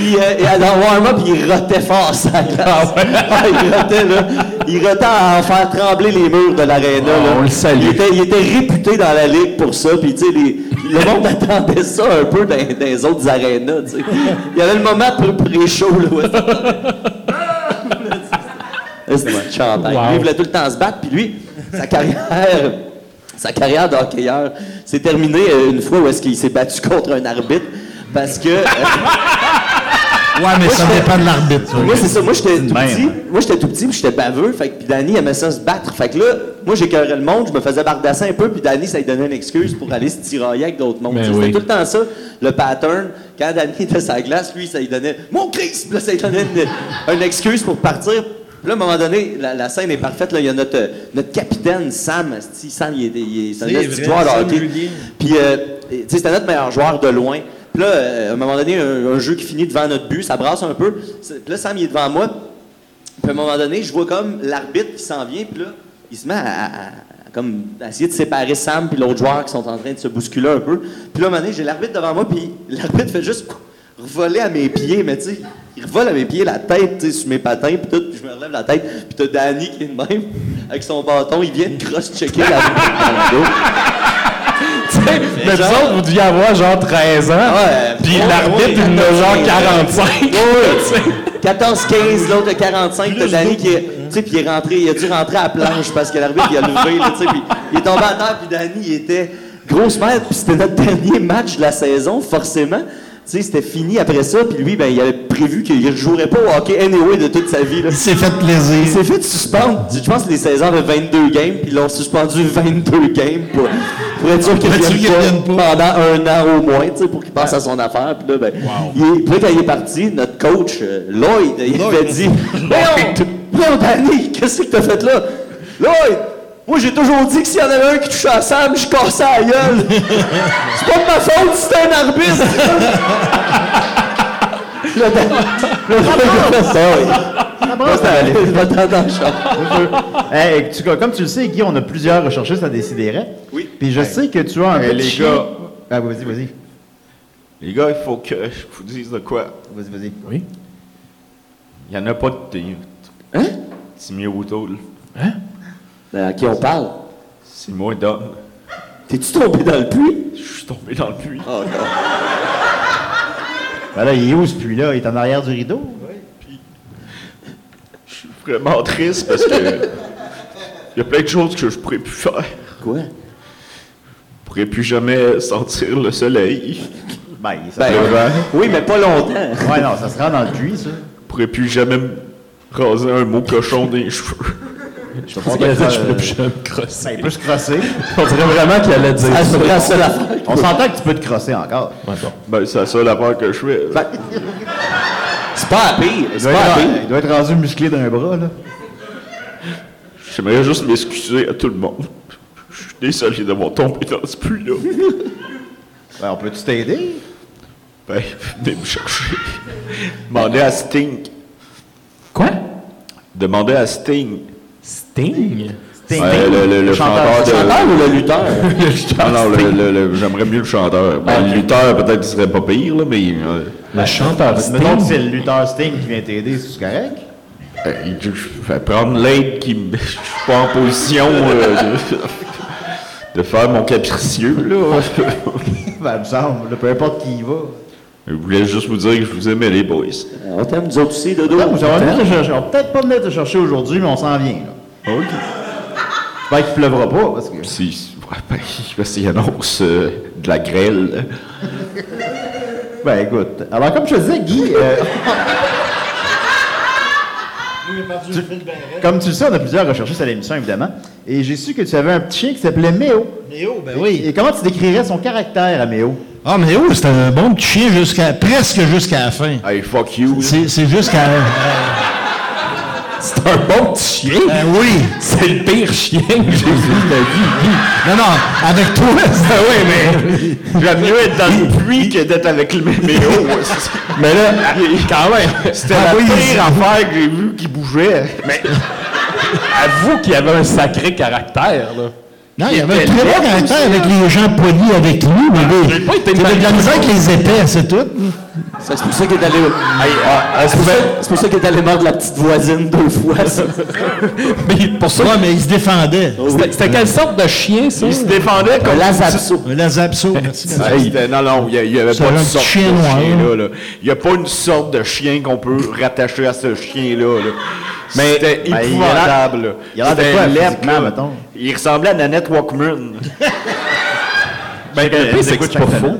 Puis euh, dans le warm-up, il rotait fort sa glace. Ah, il rotait, là. Il rotait à en faire trembler les murs de l'aréna. là. on le salue. Il était, il était réputé dans la ligue pour ça. Puis, tu sais, les- le monde attendait ça un peu dans, dans les autres arénas, tu sais. Il y avait le moment pré- pré-show, là. C'était champagne. Lui, il voulait tout le temps se battre. Puis lui, sa carrière, sa carrière de hockeyeur s'est terminée euh, une fois où est-ce qu'il s'est battu contre un arbitre. Parce que... euh, Ouais, mais ça dépend de l'arbitre. moi, c'est ça. Moi, j'étais tout même. petit. Moi, j'étais tout petit, puis j'étais baveux. Fait que, puis Danny aimait ça se battre. Fait que là, moi, j'écœurais le monde, je me faisais bardasser un peu, puis Danny, ça lui donnait une excuse pour aller se tirailler avec d'autres mondes. Ben oui. C'était tout le temps ça, le pattern. Quand Danny était la glace, lui, ça lui donnait Mon Christ! Puis là, ça lui donnait une, une excuse pour partir. Puis là, à un moment donné, la, la scène est parfaite. Là, il y a notre, euh, notre capitaine, Sam. Sam, il est, il est- c'est un C'est esti de vrai, joueur de hockey. Puis, euh, tu sais, c'était notre meilleur joueur de loin. Puis là, euh, à un moment donné, un, jeu qui finit devant notre but, ça brasse un peu. Puis là, Sam, il est devant moi. Puis à un moment donné, je vois comme l'arbitre qui s'en vient. Puis là, il se met à, comme, essayer de séparer Sam puis l'autre joueur qui sont en train de se bousculer un peu. Puis là, à un moment donné, j'ai l'arbitre devant moi. Puis l'arbitre fait juste revoler à mes pieds. Mais tu sais, il revole à mes pieds la tête, tu sais, sur mes patins. Puis tout. Puis je me relève la tête. Puis t'as Danny qui est de même, avec son bâton. Il vient de cross-checker la dans le dos. Mais vous genre- autres, vous deviez avoir genre 13 ans. Ouais, Puis ouais, l'arbitre, ouais, il en a genre 14, 45. Tu sais. 14-15, l'autre a 45, t'as Danny qui est. Tu sais, puis il est rentré, il a dû rentrer à la planche parce que l'arbitre, il a levé, là, tu sais, puis il est tombé à terre, puis Danny, il était grosse merde, puis c'était notre dernier match de la saison, forcément. Tu sais, c'était fini après ça, puis lui, ben, il avait prévu qu'il ne jouerait pas au hockey anyway de toute sa vie, là. Il s'est fait Il plaisir. s'est fait suspendre. Je pense que les saisons avaient 22 games, puis ils l'ont suspendu 22 games pour, pour être sûr qu'il revienne qu'il pas, pendant un an au moins, tu sais, pour qu'il passe à son affaire. Puis là, ben, il puis là, quand il est parti, notre coach, euh, Lloyd, il avait dit Voyons, voyons, Danny, qu'est-ce que t'as fait là? Lloyd, moi j'ai toujours dit que s'il y en avait un qui touchait à Sam, je cassais la gueule. C'est pas de ma faute si c'était un arbitre. Comme tu le sais, Guy, on a plusieurs recherchistes à décider. Oui. Puis je sais que tu as un Hey, petit les chien- gars. Ah, vas-y, vas-y. Les gars, il faut que je vous dise de quoi. Vas-y, vas-y. Oui. Il n'y en a pas de. Hein? Timmy O'Toole. Ben, à qui on parle? C'est moi, Dom. T'es-tu tombé dans le puits? Je suis tombé dans le puits. Oh non. Ben là, il est où ce puits-là? Il est en arrière du rideau? Je suis vraiment triste parce que. Il y a plein de choses que je pourrais plus faire. Quoi? Je pourrais plus jamais sentir le soleil. Ben, ça Ben, oui, mais pas longtemps. Ouais, non, ça se rend dans le puits, ça. Je pourrais plus jamais me raser un mot cochon des cheveux. Je pense Je qu'il peux plus jamais me crosser. Ben, il peut se crosser. On dirait vraiment qu'il allait dire Ah, ça. c'est la seule affaire. On s'entend que tu peux te crosser encore. Ben, c'est la seule affaire que je fais. Ben, c'est pas à pire. Il C'est doit, pas à pire. il doit être rendu musclé d'un bras, là. J'aimerais juste m'excuser à tout le monde. Je suis désolé d'avoir tombé dans ce puits-là. Ben, on peut-tu t'aider? Ben, venez me chercher. Demandez à Sting. Quoi? Demandez à Sting. Sting? Sting. Ouais, le, le- le chanteur, de. Chanteur ou le lutteur? Non, non, le- le- le- j'aimerais mieux le chanteur. Ben, le lutteur, peut-être qu'il serait pas pire, là, mais. euh, Le chanteur Sting? c'est le lutteur Sting qui vient t'aider, c'est correct? euh, je vais prendre l'aide qui me. Je suis pas en position euh, de, de faire mon capricieux, là. Ben, il me semble, peu importe qui y va. Je voulais juste vous dire que je vous aimais, les boys. On t'aime, nous autres aussi, Dodo. On va peut-être pas venir te chercher aujourd'hui, mais on s'en vient, là. OK. J'espère qu'il pleuvra pas, parce que... Si, ouais, ben, parce qu'il annonce euh, de la grêle. Ben, écoute. Alors, comme je te disais, Guy... euh, tu- comme tu le sais, on a plusieurs recherchistes à l'émission, évidemment. Et j'ai su que tu avais un petit chien qui s'appelait Méo. Méo, ben oui. Et comment tu décrirais son caractère à Méo? Ah, Méo, c'était un bon petit chien jusqu'à, presque jusqu'à la fin. Hey, fuck you. C'est, c'est jusqu'à... C'est un bon petit chien. Ben oui. C'est le pire chien que j'ai vu de ma vie. Non, non, avec toi, Ah oui, mais J'aime mieux être dans le puits que d'être avec le méméo. Mais là, quand même, C'était Ah la oui, pire affaire que j'ai vue qui bougeait. Mais avoue qu'il avait un sacré caractère, là. Non, il y avait un très bon caractère avec les gens polis avec lui, mais j'ai pas été il avait de la misère avec les épais, c'est tout. C'est pour ça qu'il est allé. Ah, c'est pour ça- c'est pour ça qu'il est allé mordre la petite voisine deux fois. ça. Mais pour ça, Ouais, mais il se défendait. c'était c'était quelle sorte de chien, ça? Il se défendait comme... La Zapso. La Zapso, merci. Non, non, il n'y avait C'est pas un de petit sorte chien de chien là. Il n'y a pas une sorte de chien qu'on peut rattacher à ce chien-là. là. Mais- C'était Ben, épouvantable. il a l'air de quoi, mettons? Il ressemblait à Nanette Walkman. Ben, c'est c'est pas faux.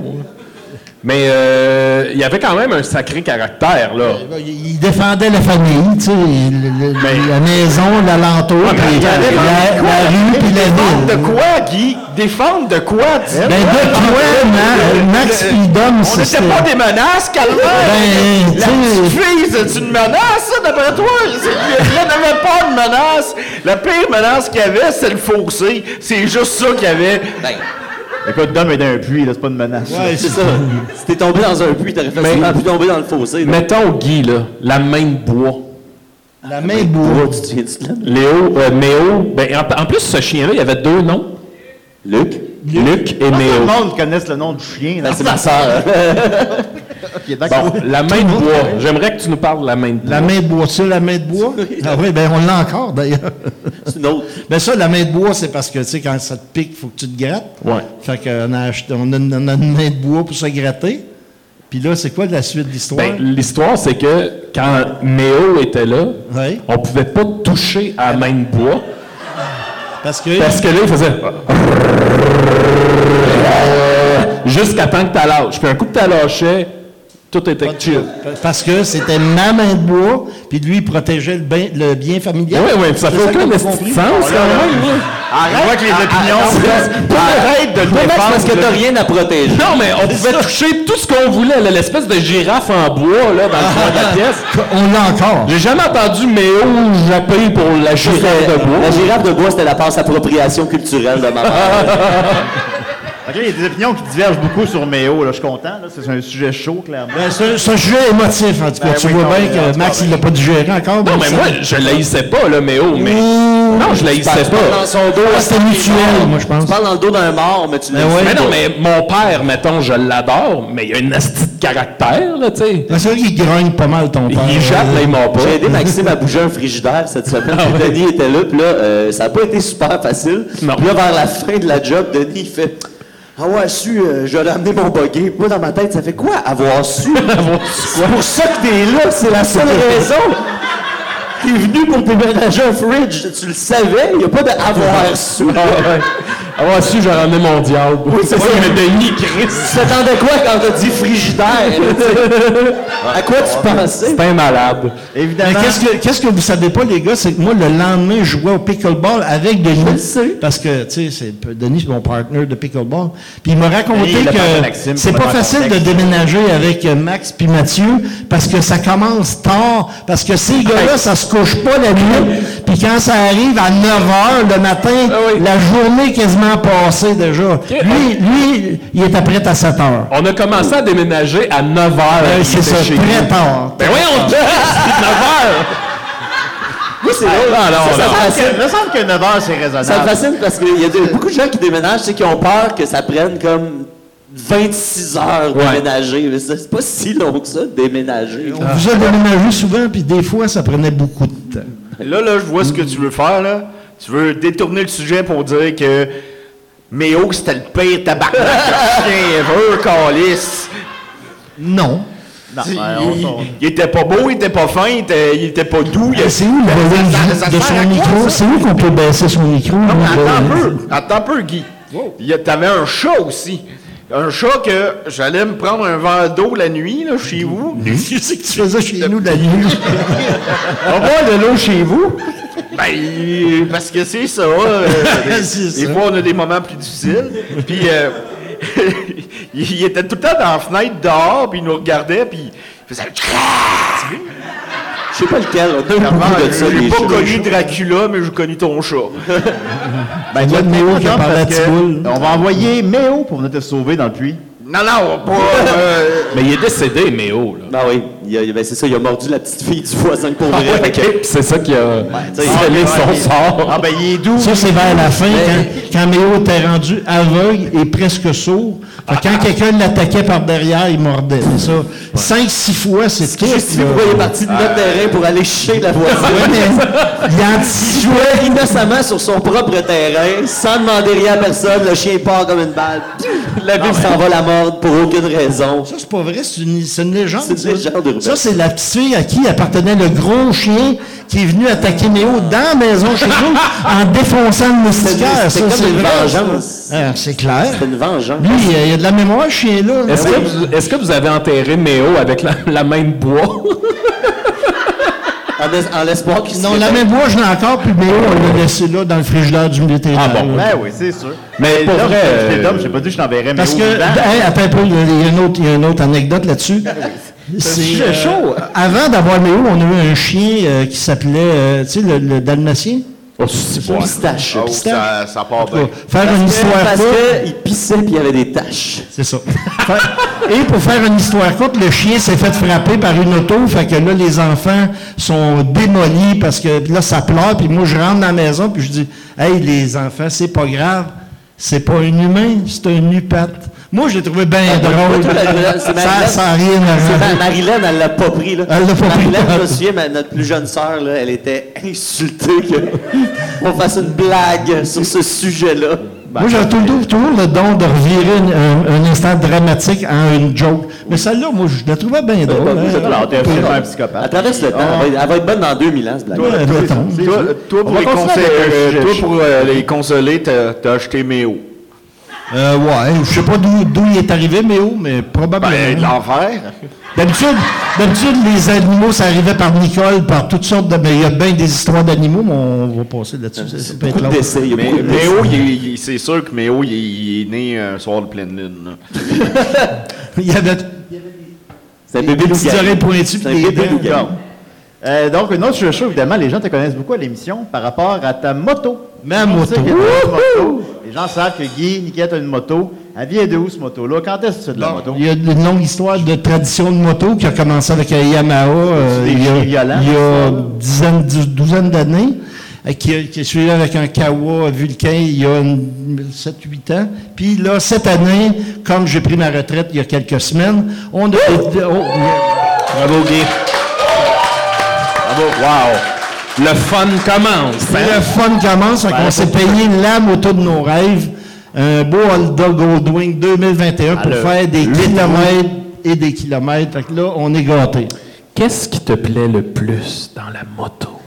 Mais euh, il y avait quand même un sacré caractère, là. Il défendait la famille, tu sais, le- le- la maison, l'alentour, puis la, la rue, puis la Défendre de quoi, Guy? Défendre de quoi? tu sais? Ben, de Ma- Max? puis Dom, On c'est... n'était pas des menaces, calme Ben, La fille, c'est une menace, ça, d'après toi? Il n'y avait pas de menace. La pire menace qu'il y avait, c'est le fossé. C'est juste ça qu'il y avait. Ben, Écoute, Dom est dans un puits, là, c'est pas une menace. c'est ça. Si t'es tombé dans un puits, t'aurais facilement pu tomber dans le fossé. là. Mettons, Guy, là, la main de bois. La main bourre. tu te de? Léo, euh, Méo. Ben, en, en plus, ce chien-là, il y avait deux noms. Luc? Luc et tout Méo. le monde connaisse le nom du chien. Ben, là. c'est ma soeur. Qui est d'accord. Bon, la main de bois. J'aimerais que tu nous parles de la main de bois. La main de bois, ça, la main de bois? Ah oui, ben on l'a encore, d'ailleurs. C'est une autre. Ben ça, la main de bois, c'est parce que, tu sais, quand ça te pique, il faut que tu te grattes. Ouais. Fait qu'on a acheté, on a, une, on a une main de bois pour se gratter. Puis là, c'est quoi la suite de l'histoire? Ben, l'histoire, c'est que quand Méo était là, Oui. on pouvait pas toucher à la main de bois parce que... parce que là, il faisait jusqu'à temps que tu lâches. Puis un coup que tu lâchais, tout était chill. Parce que c'était ma main de bois, puis lui, il protégeait le bien, le bien familial. Oui, oui, ça fait aucun sens quand même. voit que les opinions. Arrête de le défendre. parce que t'as rien à protéger? Non, mais on pouvait toucher tout ce qu'on voulait, l'espèce de girafe en bois là, dans le fond de la pièce. On l'a encore. J'ai jamais entendu Méo japper pour la girafe de bois. La girafe de bois, c'était la passe appropriation culturelle de ma mère. Là, il y a des opinions qui divergent beaucoup sur Méo. Là. Je suis content. là. C'est un sujet chaud, clairement. Ben, c'est c'est un sujet émotif, en tout cas. Ben tu oui, vois non, bien que Max, il l'a pas digéré encore. Non, mais ça- moi, je l'haïssais pas, là, Méo, mais... Ouh. Non, je l'haïssais pas. dans son dos. Ah, c'était mutuel, moi, je pense. Tu parles dans le dos d'un mort, mais tu Ben le ouais. Mais non, mais mon père, mettons, je l'adore, mais il a une asti de caractère, là, tu sais. Ben, c'est vrai qu'il grogne pas mal, ton père. Il jappe, là, il m'a pas. J'ai aidé Maxime à bouger un frigidaire cette semaine. puis Denis était là, puis là, euh, ça n'a pas été super facile. Puis là, vers la fin de la job, Denis, il fait Ah ouais, su, euh, j'aurais amené mon buggy. Moi, dans ma tête, ça fait quoi Avoir su? C'est pour ça que t'es là, c'est la seule raison. T'es venu pour déménager un fridge, tu le savais, il n'y a pas d'avoir su. Ah ouais. Avoir su, j'aurais emmené mon diable. Oui, c'est ça. mais Denis, Chris. Tu t'attendais quoi quand t'as dit frigidaire là? À quoi tu pensais? C'est un malade. Mais Évidemment. qu'est-ce que, qu'est-ce que vous savez pas, les gars, c'est que moi, le lendemain, je jouais au pickleball avec Denis. Je le sais. Parce que, tu sais, c'est, Denis, c'est mon partner de pickleball. Puis il m'a raconté que c'est pas facile de déménager avec Max puis Mathieu parce que ça commence tard. Parce que ces gars-là, ça se couche pas la nuit. Puis quand ça arrive à 9 h le matin, Ah oui. la journée est quasiment passée déjà. Lui, lui, il était prêt à 7 h. On a commencé à déménager à 9 h. Euh, c'est ça, très tard. Ben oui, on dit 9 h. Oui, c'est. Ah, non, Ça, non. me fascine. Il me semble que 9 heures, c'est Ça me raisonnable. fascine parce qu'il y a de- beaucoup de gens qui déménagent, tu sais, qui ont peur que ça prenne comme 26 heures de Ouais. déménager. C'est pas si long que ça, de déménager. On vous a déménagé souvent, puis des fois, ça prenait beaucoup de temps. Là, là, je vois ce que tu veux faire, là. Tu veux détourner le sujet pour dire que Méo, c'était le pire chien ever, calice. Non. Non, Il, on- on- il était pas beau, il était pas fin, il était, il était pas doux. il- C'est où le volume de son quoi, micro? C'est où qu'on peut baisser son micro? là, Attends un peu, attends un peu, Guy. Il y a- T'avais un chat aussi. Un chat que j'allais me prendre un verre d'eau la nuit, là, chez vous. Qu'est-ce que tu faisais chez nous la nuit? On boit de l'eau chez vous? Ben, parce que c'est ça. euh, des, ça. fois, on a des moments plus difficiles. Puis, euh, il il était tout le temps dans la fenêtre dehors, puis il nous regardait, puis il faisait... Je sais pas lequel, on a eu beaucoup de ça, J'ai des pas chats. connu Dracula, mais j'ai connu ton chat. Ben, être tu vas Méo qui a parlé à Tiboul. On va envoyer Méo pour venir te sauver dans le puits. Non, non, pas... euh, Mais il est décédé, Méo, là. Ben oui, il il a, ben, c'est ça, il a mordu la petite fille du voisin pour vrai. Ok, C'est ça qui a scellé ouais, son ouais. sort. Ah, ben, il est doux. Ça, c'est vers la fin, quand, quand Méo était rendu aveugle et presque sourd. Quand quelqu'un l'attaquait par derrière, il mordait. C'est ça. Cinq, six fois, c'est tout. Là. pourquoi il est parti de notre terrain pour aller chier la voisine. Il anticipait. jouait innocemment sur son propre terrain, sans demander rien à personne. Le chien part comme une balle. La ville s'en va la mordre pour aucune raison. Ça, c'est pas vrai, c'est une, légende. C'est une ça. légende urbaine. Ça, c'est la petite fille à qui appartenait le gros chien qui est venu attaquer Méo dans la maison chez nous en défonçant le moustiquaire. C'est comme une vengeance. Ah, c'est clair. C'est une vengeance. Lui, il y a- il y a de la mémoire, ce chien-là. Est-ce que, vous- que avez enterré Méo avec la, la main de bois? En, es- en l'espoir qu'il se Non, la réveille. mémoire, je l'ai encore, puis Méo, on l'a laissé là dans le frigidaire du militaire. Ah bon, Ben oui, c'est sûr. Mais pour vrai, je t'ai euh, pas dit que je t'enverrais, Parce mais que, au vivant. hey, attends un peu, il y a- une autre, il y a une autre anecdote là-dessus. C'est sujet chaud. Avant d'avoir Méo, on a eu un chien euh, qui s'appelait, euh, tu sais, le, le dalmatien? Oh, c'est pas- Pistache. Oh, ça, ça part bien. Faire une histoire Parce courte. qu'il pissait puis il y avait des taches. C'est ça. Et pour faire une histoire courte, le chien s'est fait frapper par une auto, fait que là, les enfants sont démolis parce que là, ça pleure, puis moi, je rentre dans la maison, puis je dis, hey, les enfants, c'est pas grave, c'est pas un humain, c'est un upate. Moi, je l'ai trouvé bien drôle. toi, la- la- c'est Ça a rien à Marilyn, elle l'a pas pris. Là. Elle l'a pas pris. Marilyn, je me souviens, ma- notre plus jeune sœur, là, elle était insultée qu'on fasse une blague sur ce sujet-là. Moi, j'ai toujours, toujours le don de revirer une- un, un instant dramatique en une joke. Mais celle-là, moi, je la trouvais bien drôle. hein. Alors, t'es un Elle psychopathe. traverse le temps. Elle, va être, elle va être bonne dans 2000 ans, ce blague. Toi, toi, pour euh, toi, pour euh, les consoler, t'as t'as acheté Méo. Euh, ouais, je sais pas d'où il est arrivé, mais où, mais probablement. Ben, de l'enfer. D'habitude, d'habitude, les animaux, ça arrivait par Nicole, par toutes sortes de. Mais il y a bien des histoires d'animaux, mais on va passer là-dessus. peut être d'essais. Mais d'essais. Méo, il- c'est sûr que Méo, il est, il est né un soir de pleine lune. Il y avait C'est un bébé des petites loup-garou. oreilles pointues, C'est un bébé loup-garou. Euh, donc, une autre chose évidemment, les gens te connaissent beaucoup à l'émission par rapport à ta moto. Ma moto. une moto. Les gens savent que Guy, Niquette a une moto. Elle vient de où, cette moto-là? Quand est-ce que tu as de la moto? Il y a une longue histoire de tradition de moto qui a commencé avec un Yamaha euh, C'est il y a, violent, il y a ça, là. dizaine, dou- douzaine d'années, qui, a- qui est suivi avec un Kawa Vulcain il y a 7-8 ans. Puis là, cette année, comme j'ai pris ma retraite il y a quelques semaines, on a... oh, Bravo, Guy. Bravo. Wow. Le fun commence. hein? le fun commence, fait qu'on s'est payé la moto de nos rêves, un beau Honda Goldwing 2021 pour faire des kilomètres et des kilomètres. Fait que là, on est gâtés. Qu'est-ce qui te plaît le plus dans la moto?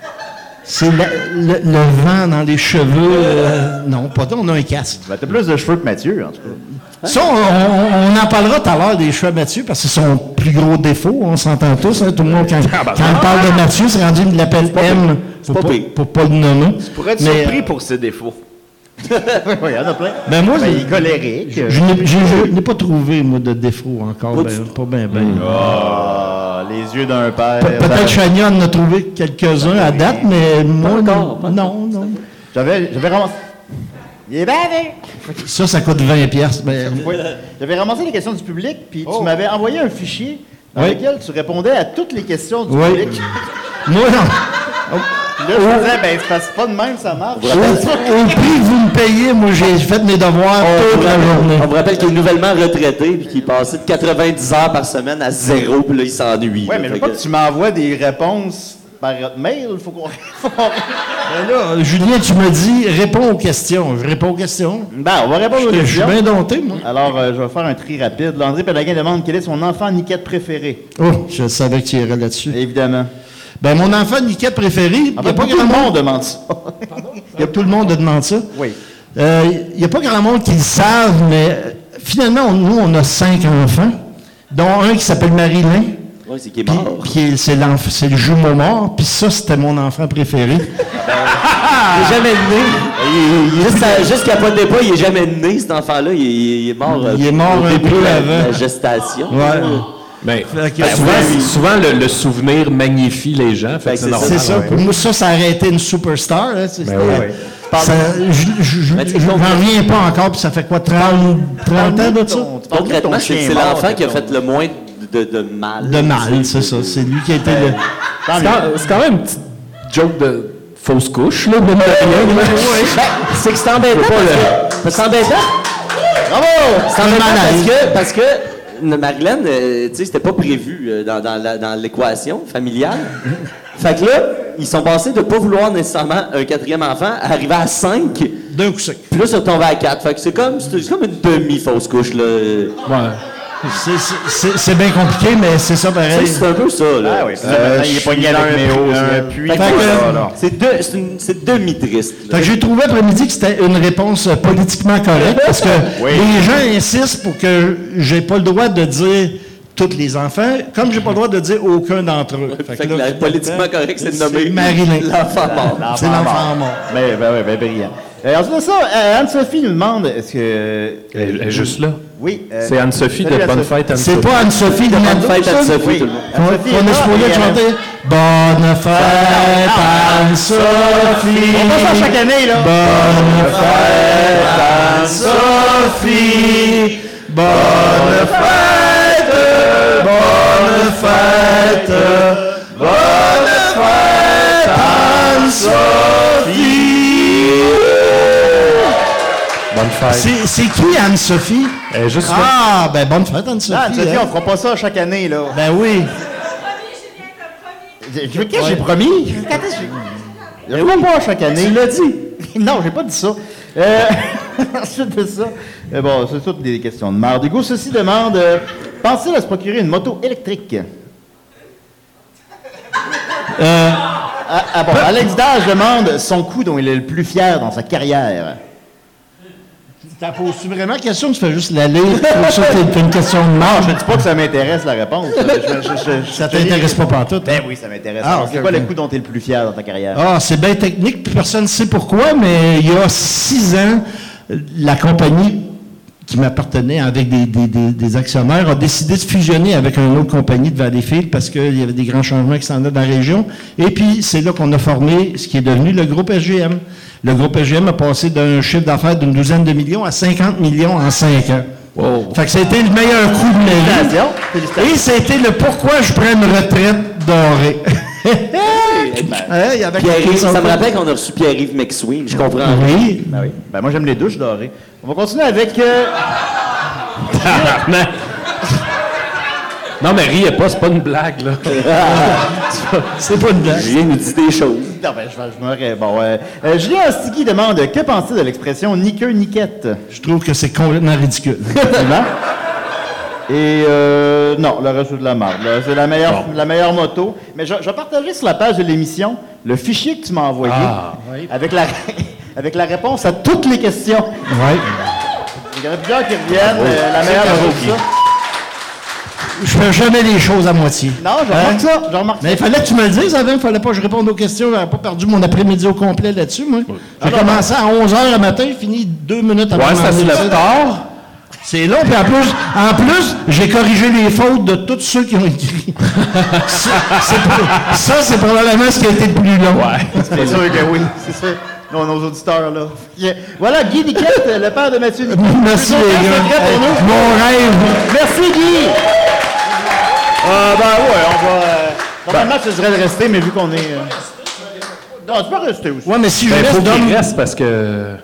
C'est le, le vent dans les cheveux. euh, non, pas on a un casque. Ben, t'as plus de cheveux que Mathieu, en tout cas. Ça, on, on- on en parlera tout à l'heure des cheveux à Mathieu, parce que c'est son plus gros défaut, on s'entend tous. hein, tout le monde, quand, quand il parle de Mathieu, c'est rendu, il l'appelle M pour pire. pour pas le nommer. Pour être Mais, surpris pour ses défauts. oui, il y en a plein. Ben moi, Ben, il est colérique. je n'ai- je- je n'ai pas trouvé, moi, de défaut encore. Pas ben, pas bien, bien. Ah, les yeux d'un père. Pe- Peut-être Chania en a trouvé quelques-uns à date, mais moi, pas non, non. J'avais, j'avais ramassé. Il est bavé! Ça, ça coûte 20 piastres. mais-. J'avais ramassé les questions du public, puis tu m'avais envoyé un fichier dans Oui. lequel tu répondais à toutes les questions du Oui. public. Moi, non. Puis là, je me disais, ben, c'est parce que pas de même, ça marche. Au, au prix que vous me payez, moi, j'ai fait mes devoirs On toute la journée. On vous rappelle qu'il est nouvellement retraité puis qu'il est passé de 90 heures par semaine à zéro, puis là, il s'ennuie. Ouais, là. mais veux pas que- que tu m'envoies des réponses par mail. Faut qu'on. faut qu'on- Ben là, Julien, tu me dis, réponds aux questions. Je réponds aux questions. ben, on va répondre aux Je suis questions. bien dompté, moi. Alors, euh, je vais faire un tri rapide. André Pélaguin demande quel est son enfant niquette préféré? Oh, je savais que tu irais là-dessus. Évidemment. Ben, mon enfant niquette préféré, il En n'y a fait, pas grand monde. demande ça. Il y a tout le monde demande ça. Oui. Euh, Il n'y a pas grand monde qui le savent, mais euh, finalement, on- nous, on a cinq enfants, dont un qui s'appelle Marilyn. Ouais, c'est qu'il est mort. puis c'est le jumeau mort, puis ça, c'était mon enfant préféré. Il est jamais né. Juste Jusqu'à pas de départ, il est jamais né, cet enfant-là. Il, est- il est mort. euh, Il est mort au un peu de la- avant. La gestation. Ouais. Ben, Fait que- ben, souvent, souvent, le, le souvenir magnifie les gens. Ben, c'est ça. Pour moi, ça, ça aurait été une superstar. hein, Ben oui. ça- je- Ben, n'en reviens pas encore, puis ça fait quoi, 30, 30 ans de ça? Concrètement, c'est l'enfant qui a fait le moins de mal. De mal, c'est ça. C'est lui qui a été le. C'est quand, même une petite joke de fausse couche, là. Ben, c'est que c'est embêtant. parce que- C'est embêtant. Bravo! C'est embêtant parce que, parce que Marilyn, euh, tu sais, c'était pas prévu euh, dans, dans la- dans l'équation familiale. fait que là, ils sont passés de pas vouloir nécessairement un quatrième enfant à arriver à cinq. D'un coup sec. Puis là, c'est retombé à quatre. Fait que c'est comme, c'est comme une demi-fausse couche, là. Ouais. C'est- bien compliqué, mais c'est ça pareil. C'est un peu ça, là. Ah oui, c'est ça. Maintenant, il est pogné Méo. un c'est- puits. C'est- demi-triste. là. Fait que j'ai trouvé après-midi que c'était une réponse euh, politiquement correcte parce que les gens insistent pour que j'ai pas le droit de dire tous les enfants, comme j'ai pas le droit de dire aucun d'entre eux. Fait que que là, la- politiquement correct, c'est de nommer Marilyn. l'enfant mort. C'est l'enfant mort. Ben, ben, ouais, ben, brillant. Euh, ensuite de ça, euh, Anne-Sophie nous demande, est-ce que... Elle elle est juste là. Oui. euh, C'est Anne-Sophie de Bonne Anne-Sophie. Fête, C'est Anne-Sophie. pas Anne-Sophie de Bonne fête? Anne-Sophie, Oui. On, est supposé chanter Bonne fête, Anne-Sophie. On passe ça chaque année, là. Bonne fête, Anne-Sophie. Bonne fête, bonne fête, bonne fête, Anne-Sophie. Bonne fête. C'est c'est qui Anne-Sophie? Juste là. Ah, ben bonne fête Anne-Sophie. Ah, Anne-Sophie, hein. on fera pas ça chaque année, là. Ben oui. Je- je- Qu'est-ce que j'ai promis? Quand est-ce que j'ai- Je ne pas chaque année. Tu l'as dit. non, j'ai pas dit ça. Euh, ensuite de ça, euh, bon, c'est toutes des questions de marde. Hugo, ceci demande, euh, pensez à se procurer une moto électrique? Ah, ah, bon, Alex Dage demande son coup dont il est le plus fier dans sa carrière. T'as posé vraiment question, tu fais juste la lire. Pour ça, c'est une question de marge? je ne dis pas que ça m'intéresse la réponse. Ça t'intéresse pas pantoute. Ben oui, ça m'intéresse. Ah, c'est quoi ok. le coup dont tu es le plus fier dans ta carrière? Ah, c'est bien technique, puis personne ne sait pourquoi, mais il y a six ans, la compagnie qui m'appartenait avec des, des- des- des actionnaires a décidé de fusionner avec une autre compagnie de Valleyfield parce qu'il y avait des grands changements qui s'en allaient dans la région. Et puis, c'est là qu'on a formé ce qui est devenu le groupe SGM. Le groupe SGM a passé d'un chiffre d'affaires d'une douzaine de millions à 50 millions en cinq ans. Fait que été le meilleur coup de ma vie. Et été le pourquoi je prends une retraite dorée. Il y avait Pierre-Yves, ça me rappelle qu'on a reçu Pierre-Yves McSween, je comprends. Oui. Ben oui. Ben moi, j'aime les douches dorées. On va continuer avec... euh, Non, mais riez pas, c'est pas une blague, là. C'est pas une blague. Julien nous dit des choses. Non, ben, je, me Bon, euh, euh, Julien Astigui demande Que pensez de l'expression niqueux niquette Je trouve que c'est complètement ridicule. Et euh, non, le reste de la marde. C'est la meilleure, la meilleure moto. Mais je, je vais partager sur la page de l'émission le fichier que tu m'as envoyé Ah, avec, la, avec la réponse à toutes les questions. Ouais. Il y en a plusieurs qui reviennent. euh, la meilleure de ça. Je fais jamais les choses à moitié. Non, je remarque ça. Je remarque Mais il fallait que tu me le dises avant, il fallait pas que je réponde aux questions. J'avais pas perdu mon après-midi au complet là-dessus, moi. J'ai commencé à 11h le matin, fini deux minutes avant Ouais, ça se lève tard. C'est long, puis en plus, en plus, j'ai corrigé les fautes de tous ceux qui ont écrit. ça, c'est pro- ça, c'est probablement ce qui a été le plus long. C'est sûr que oui, c'est sûr. Nos, nos auditeurs, là. Yeah. Voilà, Guy Niquette, le père de Mathieu Niquette. Merci, les gars. pour nous. Mon rêve. Merci, Guy! Euh, ben ouais, on va... euh, normalement, je te dirais de rester, mais vu qu'on est... euh, Non, tu peux rester aussi. Ouais, mais si je Ben, faut reste qu'il d'homme- reste parce que.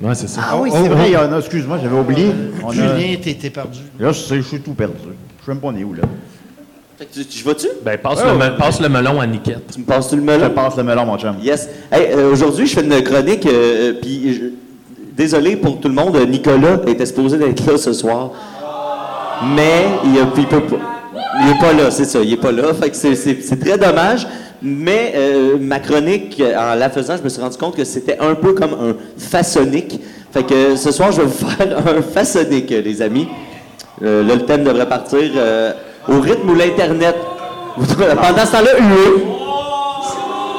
Ouais, c'est ça. Ah oui, c'est vrai, il y en a. Excuse-moi, j'avais oublié. On a- Julien, t'es t'es perdu. Là, je sais, je suis tout perdu. Je sais même pas on est où, là. Fait que tu, tu vas-tu? Ben, passe, le, me- passe le melon à Niquette. Tu me passes-tu le Je melon? passe le melon, mon chum. Yes. Hey, euh, aujourd'hui, je fais une chronique, euh, puis je- désolé pour tout le monde, Nicolas était supposé d'être là ce soir, mais il, a- il peut pas. Il est pas là, c'est ça, il est pas là. Fait que c'est- c'est c'est très dommage. Mais euh, ma chronique, en la faisant, je me suis rendu compte que c'était un peu comme un façonnique. Fait que ce soir, je vais vous faire un façonnique, les amis. Euh, là, le thème devrait partir euh, au rythme ou l'Internet. Pendant ce temps-là, huez.